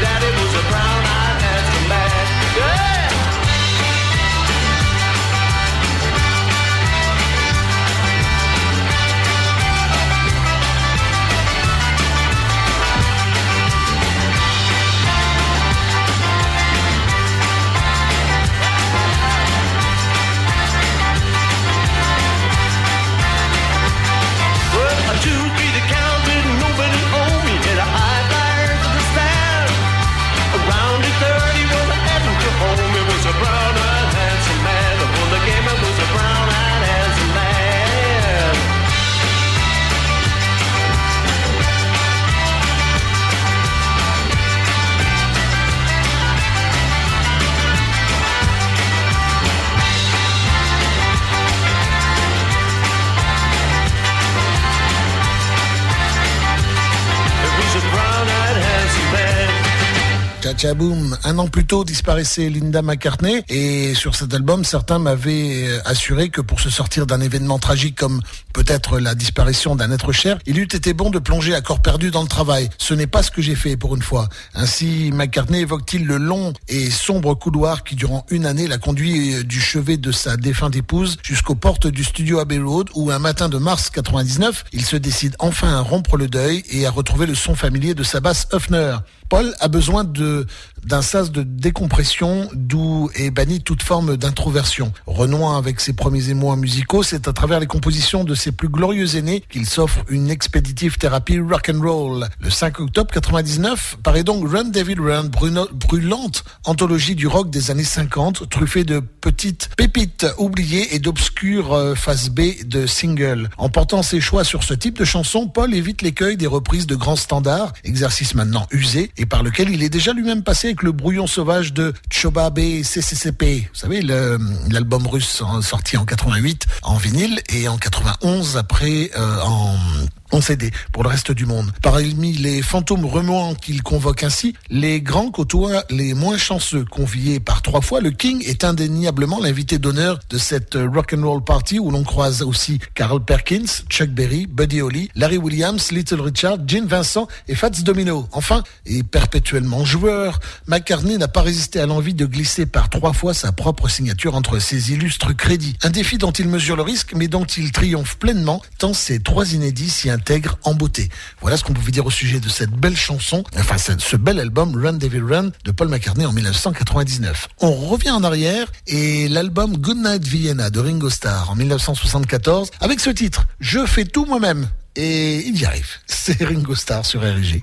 daddy Cha Cha Boom. Un an plus tôt disparaissait Linda McCartney et sur cet album, certains m'avaient euh, assuré que pour se sortir d'un événement tragique comme peut-être la disparition d'un être cher, il eût été bon de plonger à corps perdu dans le travail. Ce n'est pas ce que j'ai fait pour une fois. Ainsi, McCartney évoque-t-il le long et sombre couloir qui durant une année l'a conduit euh, du chevet de sa défunte épouse jusqu'aux portes du studio Abbey Road où un matin de mars 99, il se décide enfin à rompre le deuil et à retrouver le son familier de sa basse Huffner. Paul a besoin de d'un sas de décompression d'où est banni toute forme d'introversion. Renouant avec ses premiers émois musicaux, c'est à travers les compositions de ses plus glorieux aînés qu'il s'offre une expéditive thérapie rock and roll. Le 5 octobre 99 paraît donc Run David Run, brûlante anthologie du rock des années 50, truffée de petites pépites oubliées et d'obscures euh, faces B de singles. En portant ses choix sur ce type de chanson, Paul évite l'écueil des reprises de grands standards, exercice maintenant usé et par lequel il est déjà lui-même passé avec le brouillon sauvage de Chobabe CCCP. Vous savez, l'album russe sorti en 88 en vinyle et en 91 après euh, en en CD pour le reste du monde. Parmi les fantômes remuants qu'il convoque ainsi, les grands côtoient les moins chanceux. Conviés par trois fois, le King est indéniablement l'invité d'honneur de cette rock'n'roll party où l'on croise aussi Carl Perkins, Chuck Berry, Buddy Holly, Larry Williams, Little Richard, Gene Vincent et Fats Domino. Enfin, et perpétuellement joueur, McCartney n'a pas résisté à l'envie de glisser par trois fois sa propre signature entre ses illustres crédits. Un défi dont il mesure le risque, mais dont il triomphe pleinement, tant ces trois inédits s'y intègrent en beauté. Voilà ce qu'on pouvait dire au sujet de cette belle chanson, enfin ce bel album Run David Run de Paul McCartney en 1999. On revient en arrière et l'album Goodnight Vienna de Ringo Starr en 1974 avec ce titre Je fais tout moi-même et il y arrive. C'est Ringo Starr sur RG.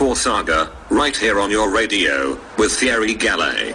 4 Saga, right here on your radio, with Thierry Gallet.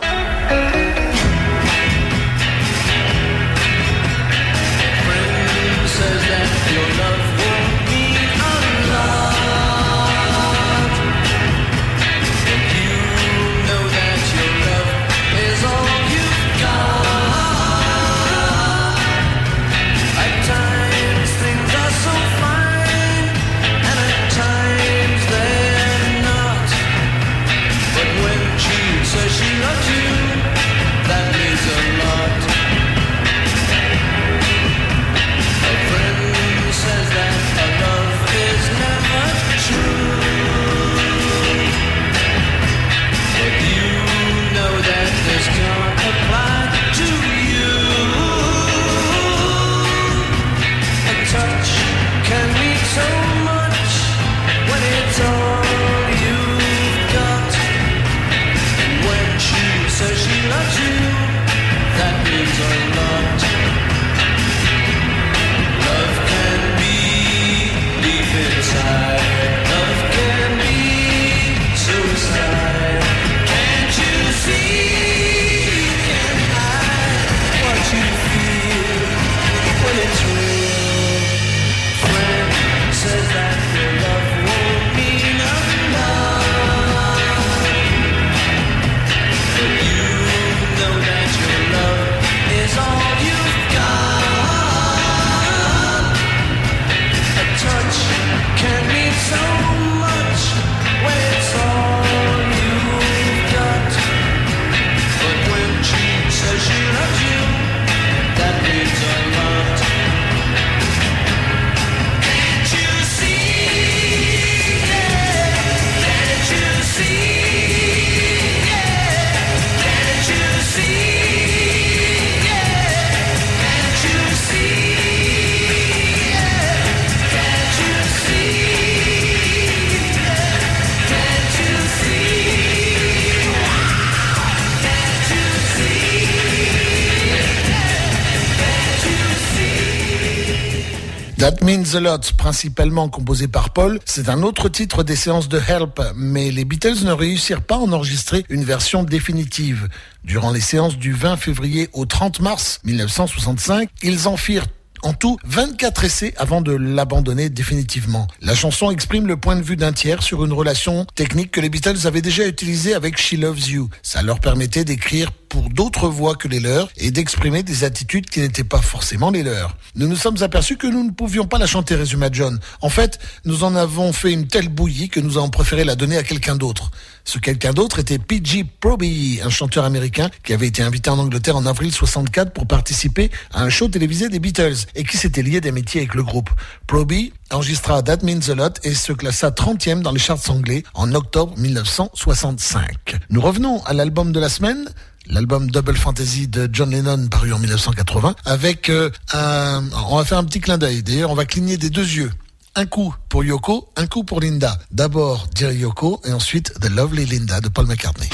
Lot, principalement composé par Paul, c'est un autre titre des séances de Help, mais les Beatles ne réussirent pas à en enregistrer une version définitive. Durant les séances du 20 février au 30 mars 1965, ils en firent en tout 24 essais avant de l'abandonner définitivement. La chanson exprime le point de vue d'un tiers sur une relation technique que les Beatles avaient déjà utilisée avec She Loves You. Ça leur permettait d'écrire pour d'autres voix que les leurs et d'exprimer des attitudes qui n'étaient pas forcément les leurs. Nous nous sommes aperçus que nous ne pouvions pas la chanter, résuma John. En fait, nous en avons fait une telle bouillie que nous avons préféré la donner à quelqu'un d'autre. Ce quelqu'un d'autre était P.G. Proby, un chanteur américain qui avait été invité en Angleterre en avril 64 pour participer à un show télévisé des Beatles et qui s'était lié d'amitié avec le groupe. Proby enregistra That Means a Lot et se classa 30e dans les charts anglais en octobre 1965. Nous revenons à l'album de la semaine, l'album Double Fantasy de John Lennon paru en 1980 avec euh, un on va faire un petit clin d'œil d'ailleurs on va cligner des deux yeux un coup pour Yoko, un coup pour Linda. D'abord Dear Yoko et ensuite The Lovely Linda de Paul McCartney.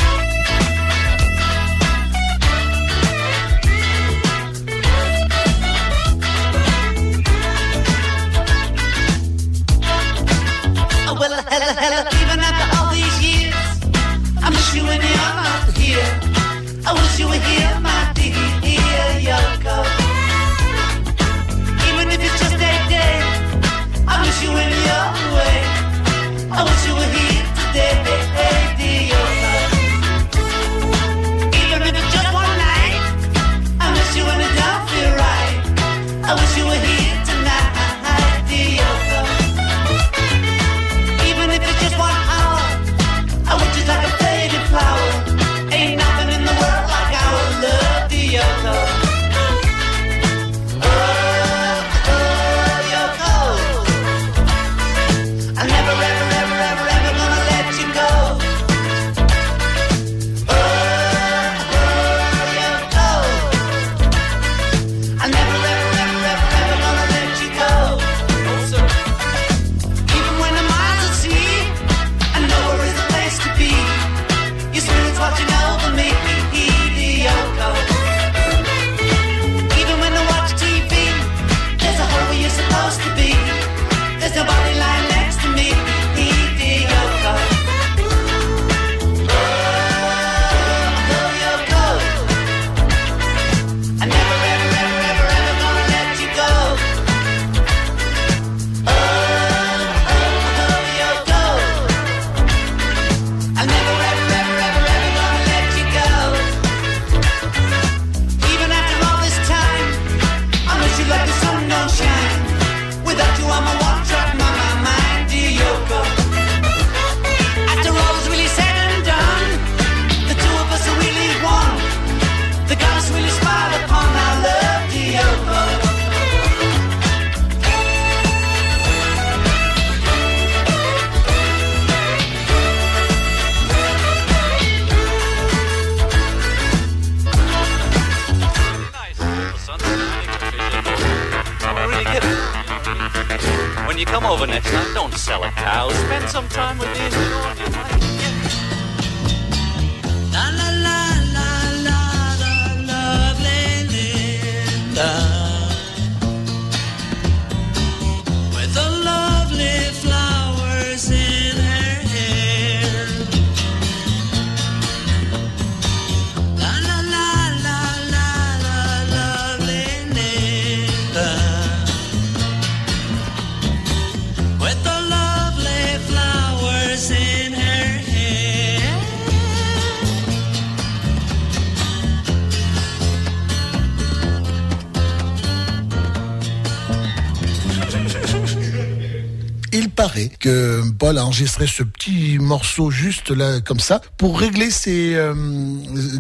Paul a enregistré ce petit morceau juste là comme ça pour régler ses euh,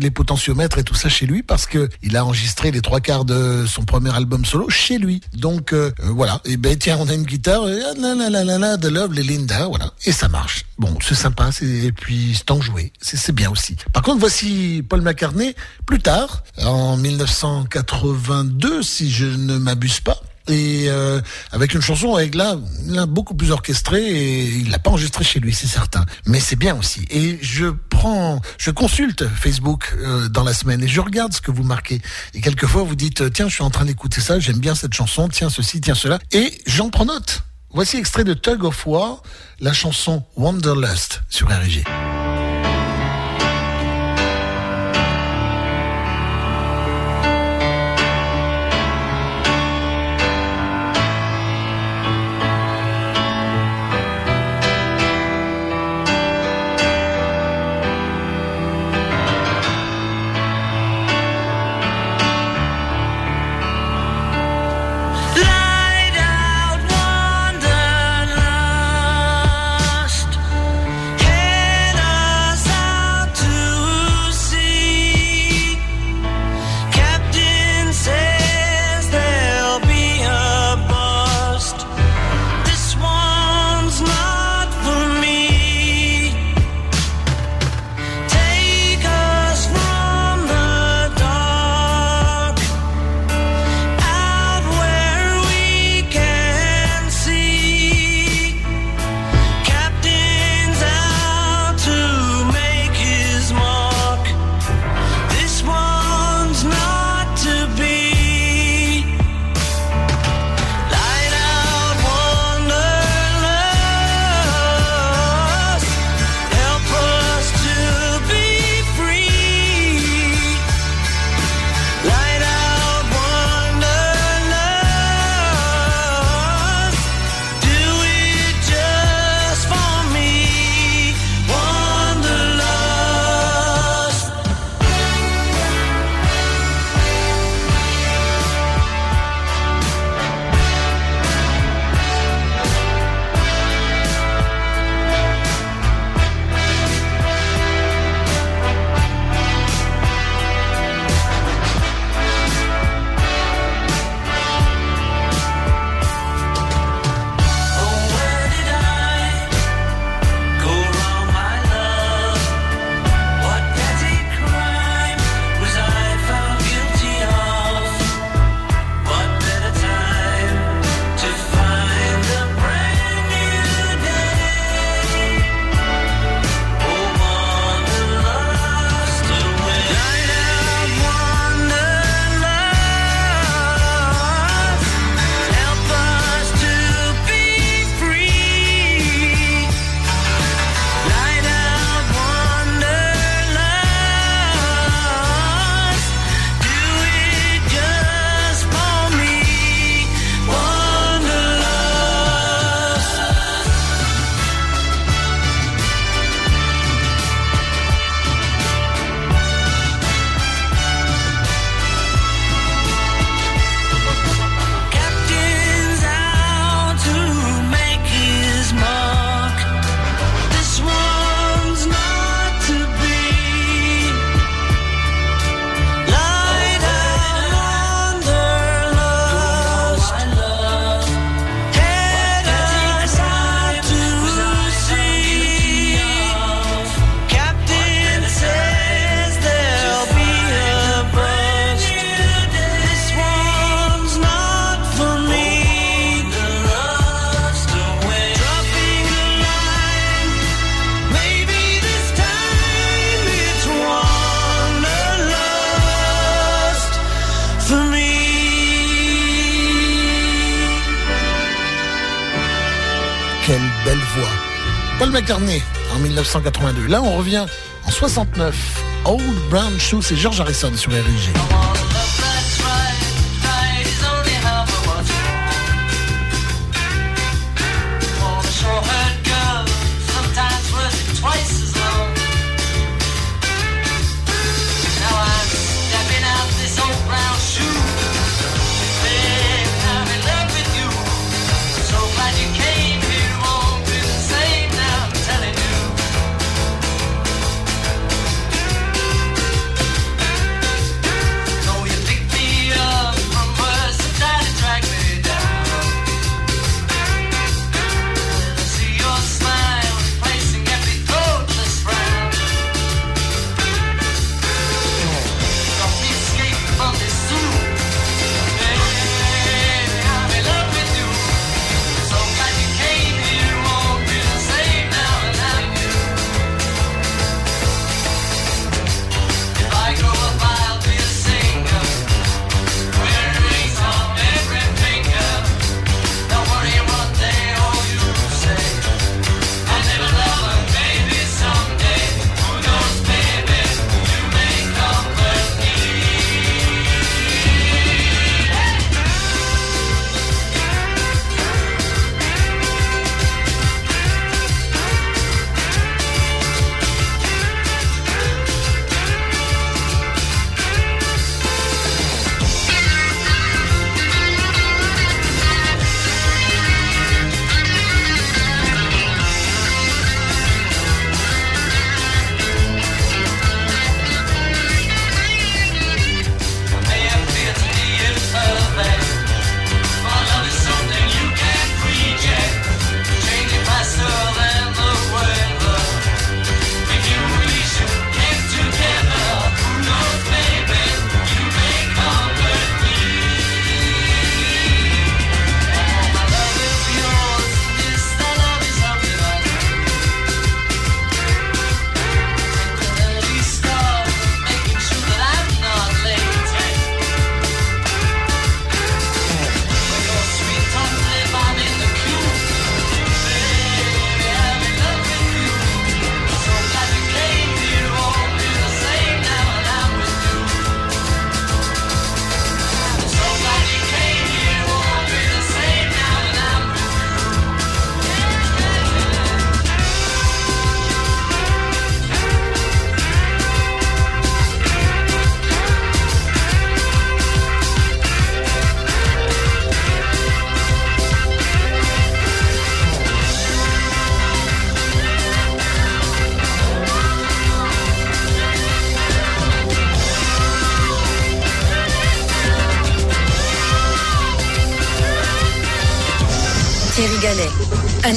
les potentiomètres et tout ça chez lui parce que il a enregistré les trois quarts de son premier album solo chez lui. Donc euh, euh, voilà. Et ben tiens, on a une guitare, la la la la de Love les Linda, voilà, et ça marche. Bon, c'est sympa, et puis c'est enjoué, c'est bien aussi. Par contre, voici Paul McCartney plus tard, en 1982, si je ne m'abuse pas et euh, avec une chanson avec là, là beaucoup plus orchestrée et il l'a pas enregistré chez lui c'est certain. Mais c'est bien aussi. Et je prends je consulte Facebook euh, dans la semaine et je regarde ce que vous marquez. Et quelquefois vous dites tiens je suis en train d'écouter ça j'aime bien cette chanson tiens ceci tiens cela. Et j'en prends note. Voici extrait de Tug of War la chanson Wanderlust sur RG Là, on revient en 69. Old Brown Shoe, c'est George Harrison sur RIG.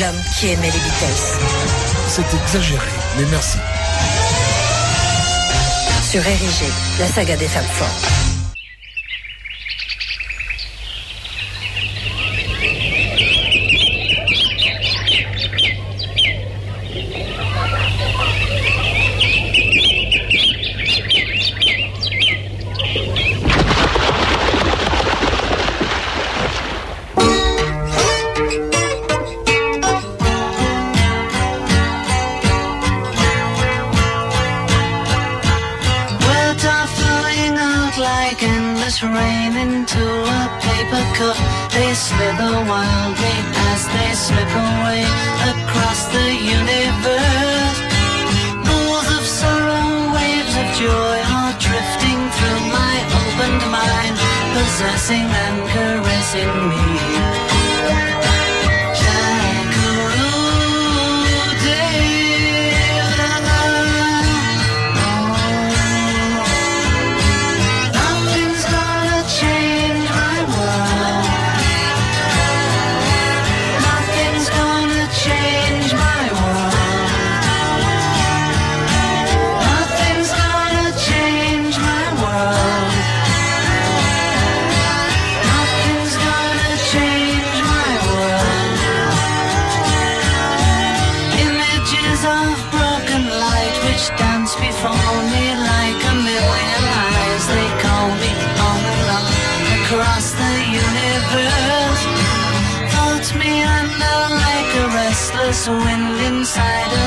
L'homme qui aimait les Beatles. C'est exagéré, mais merci. Sur Érigé, la saga des femmes fortes. Wind inside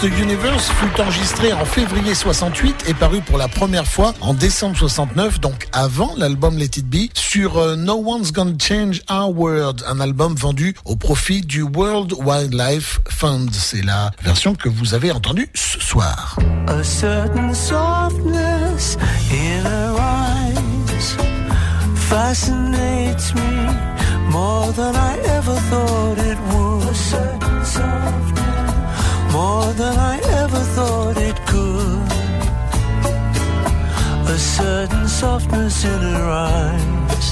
The Universe fut enregistré en février 68 et paru pour la première fois en décembre 69, donc avant l'album Let It Be, sur euh, No One's Gonna Change Our World, un album vendu au profit du World Wildlife Fund. C'est la version que vous avez entendue ce soir. A certain softness in her eyes fascinates me more than I ever thought it. More than I ever thought it could. A certain softness in her eyes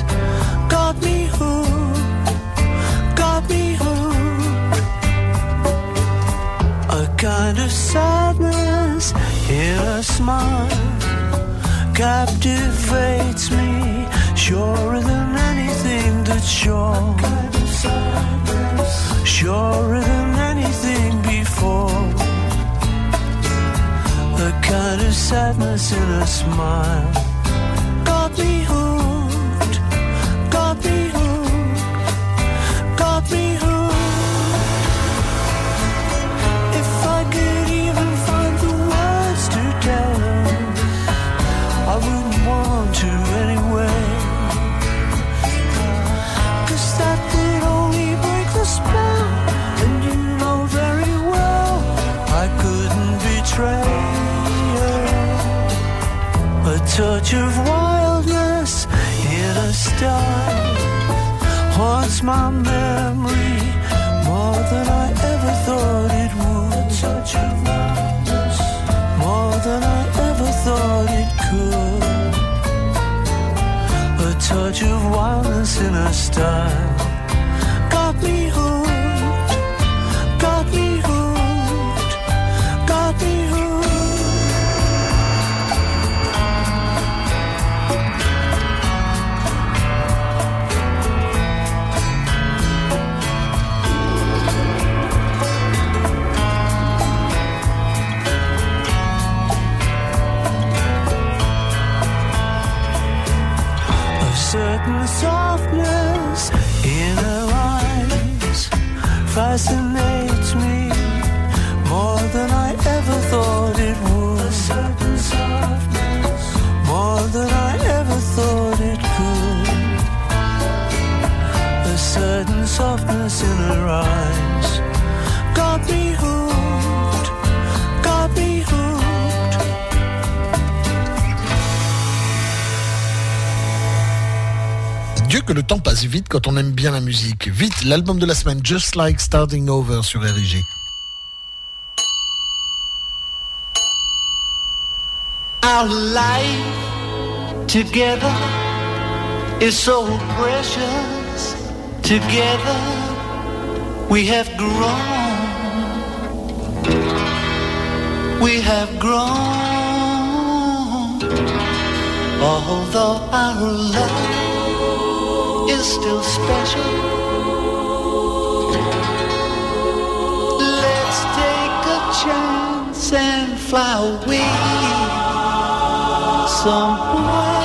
got me hooked, got me hooked. A kind of sadness in a smile captivates me, surer than anything that's sure. Surer than anything before. The kind of sadness in a smile touch of wildness in a style haunts my memory more than I ever thought it would. Touch of wildness more than I ever thought it could. A touch of wildness in a style fascinates me more than I ever thought it would. A certain softness, more than I ever thought it could. A certain softness in her eyes que le temps passe vite quand on aime bien la musique. Vite, l'album de la semaine, Just Like Starting Over sur RIG. Our life together is so precious. Together we have grown. We have grown. Although our love is still special. Let's take a chance and fly away somewhere.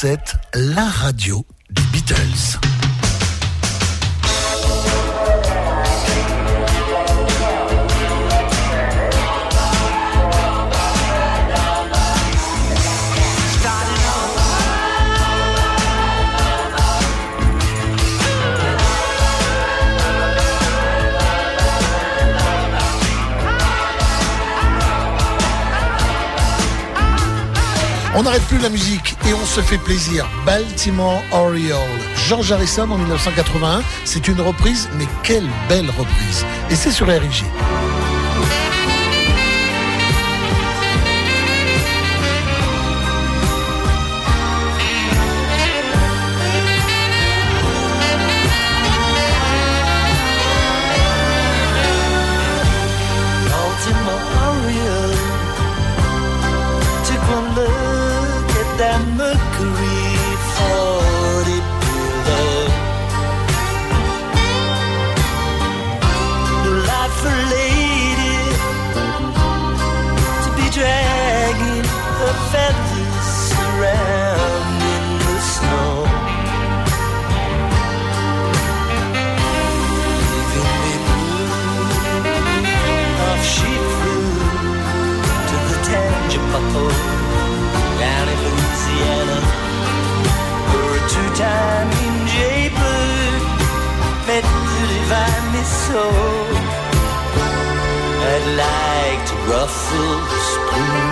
7, la radio des Beatles. On n'arrête plus la musique et on se fait plaisir. Baltimore Oriole. George Harrison en 1981. C'est une reprise, mais quelle belle reprise. Et c'est sur RIG. So. I'd like to ruffle the spoon.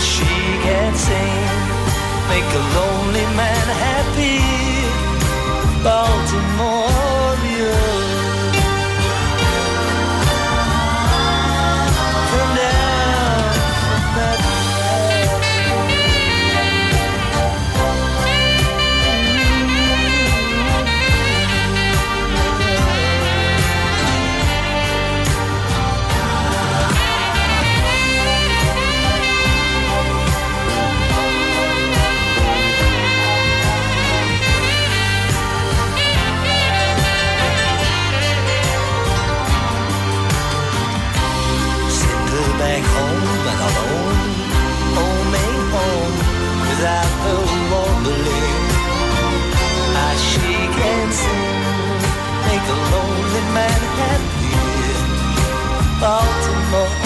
She can sing, make a lonely man happy. Baltimore, Come the lonely man had been. Baltimore.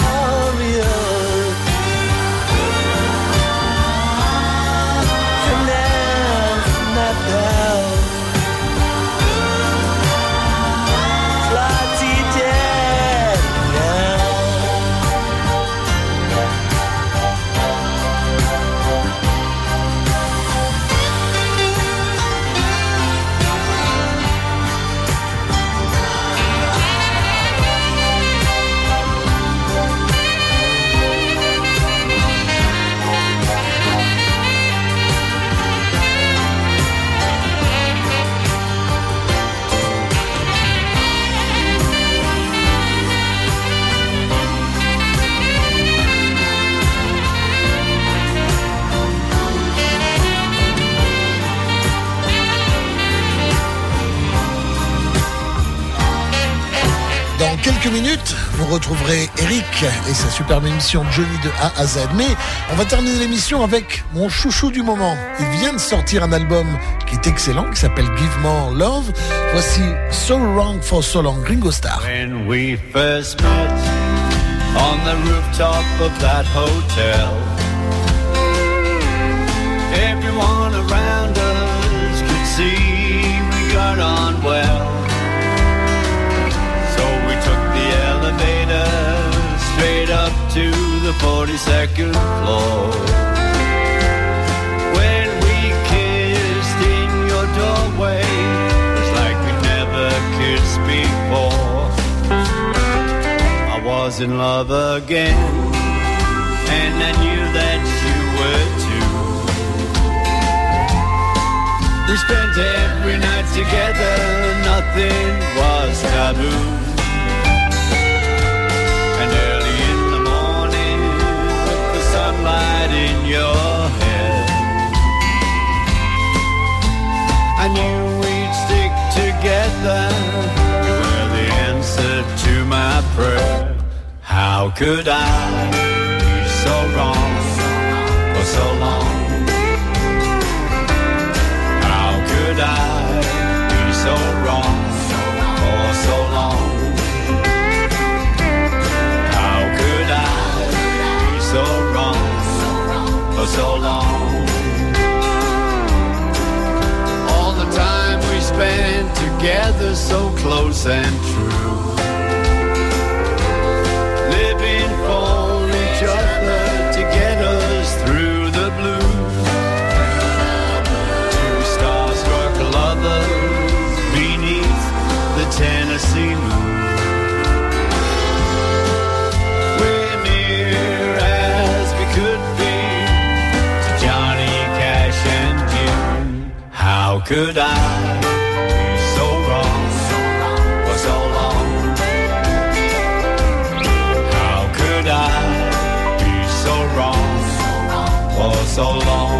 Et sa superbe émission Johnny de A à Z. Mais on va terminer l'émission avec mon chouchou du moment. Il vient de sortir un album qui est excellent, qui s'appelle Give More Love. Voici So Wrong for So Long, Gringo Star. When we first met on the rooftop of that hotel, everyone around us see we got on well. Up to the 42nd floor. When we kissed in your doorway, it's like we never kissed before. I was in love again, and I knew that you were too. We spent every night together, nothing was taboo. Sunlight in your hair, I knew we'd stick together. You were the answer to my prayer. How could I be so wrong together so close and true. Living for each other to get us through the blues. Two starstruck lovers beneath the Tennessee moon. We're near as we could be to Johnny Cash and June. How could I so long?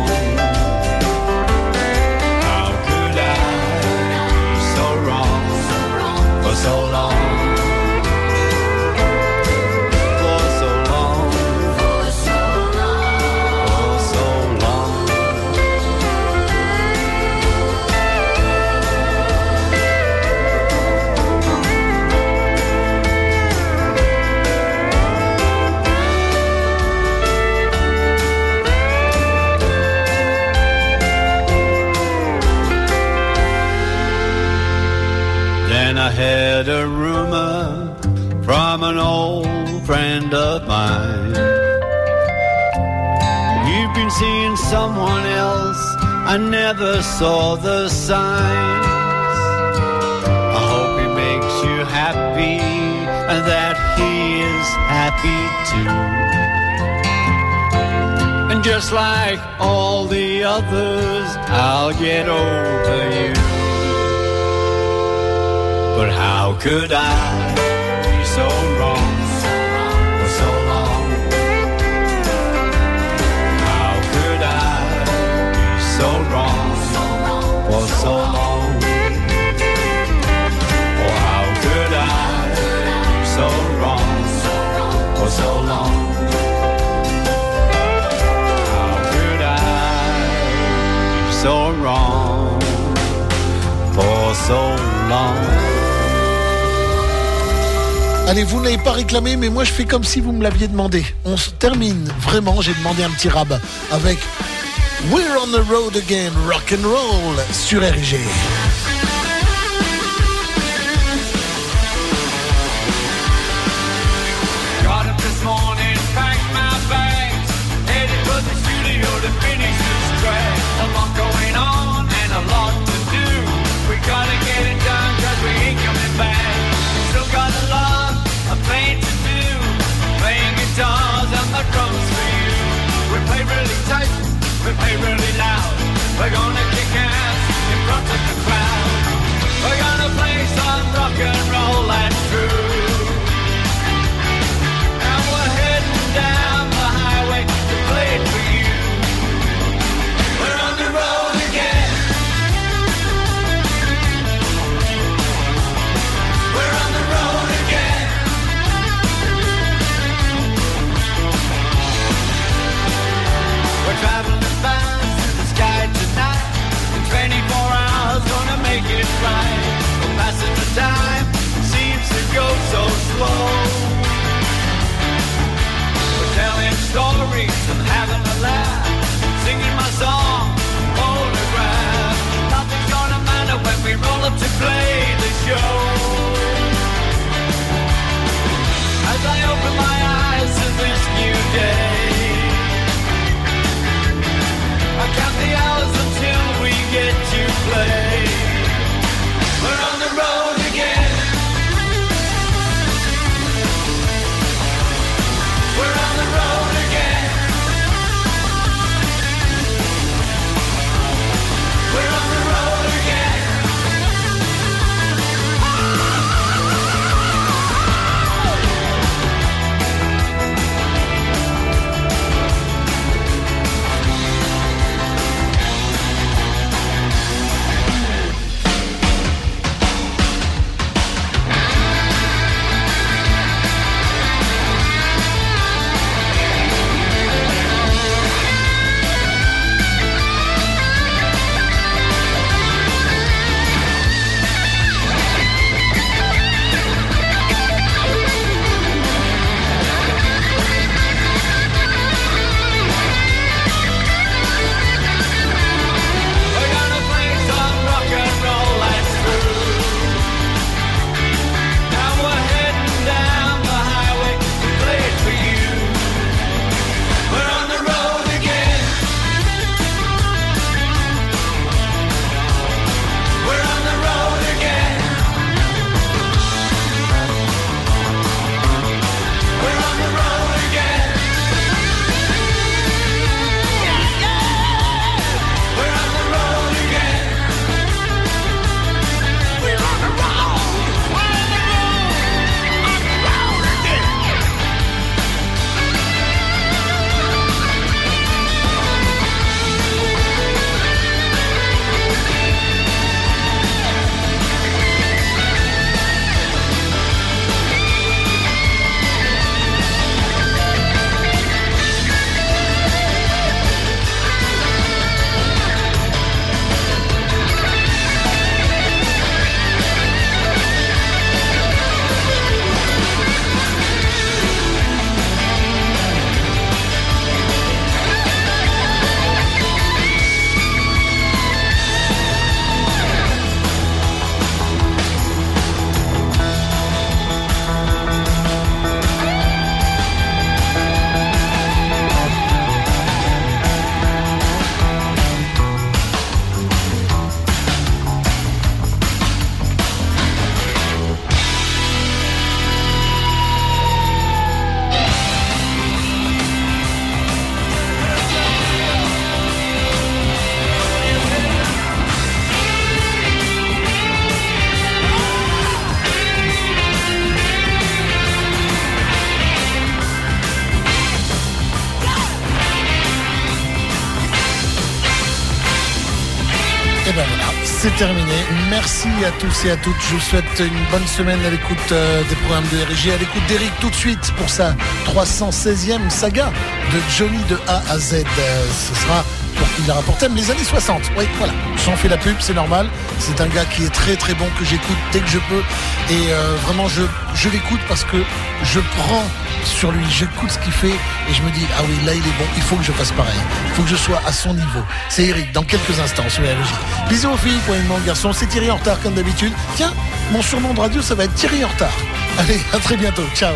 Had a rumor from an old friend of mine. You've been seeing someone else, I never saw the signs. I hope he makes you happy and that he is happy too. And just like all the others, I'll get over you. But how could I be so wrong for so long? How could I be so wrong for so long? Oh, how could I be so wrong for so long? How could I be so wrong for so long? Allez, vous n'avez pas réclamé, mais moi je fais comme si vous me l'aviez demandé. On se termine, vraiment, j'ai demandé un petit rab avec We're on the road again, rock and roll sur RG. Roll up to play the show. Merci à tous et à toutes. Je vous souhaite une bonne semaine à l'écoute euh, des programmes de RG, à l'écoute d'Eric tout de suite pour sa 316e saga de Johnny de A à Z. Euh, ce sera pour qu'il la rapporte les années 60. Oui, voilà. J'en fais la pub, c'est normal. C'est un gars qui est très très bon que j'écoute dès que je peux. Et euh, vraiment, je, je l'écoute parce que je prends sur lui, j'écoute ce qu'il fait et je me dis, ah oui, là il est bon, il faut que je fasse pareil. Il faut que je sois à son niveau. C'est Eric, dans quelques instants sur RG. Bisous aux filles, pour une garçon. C'est Thierry en retard comme d'habitude. Tiens, mon surnom de radio, ça va être Thierry en retard. Allez, à très bientôt. Ciao.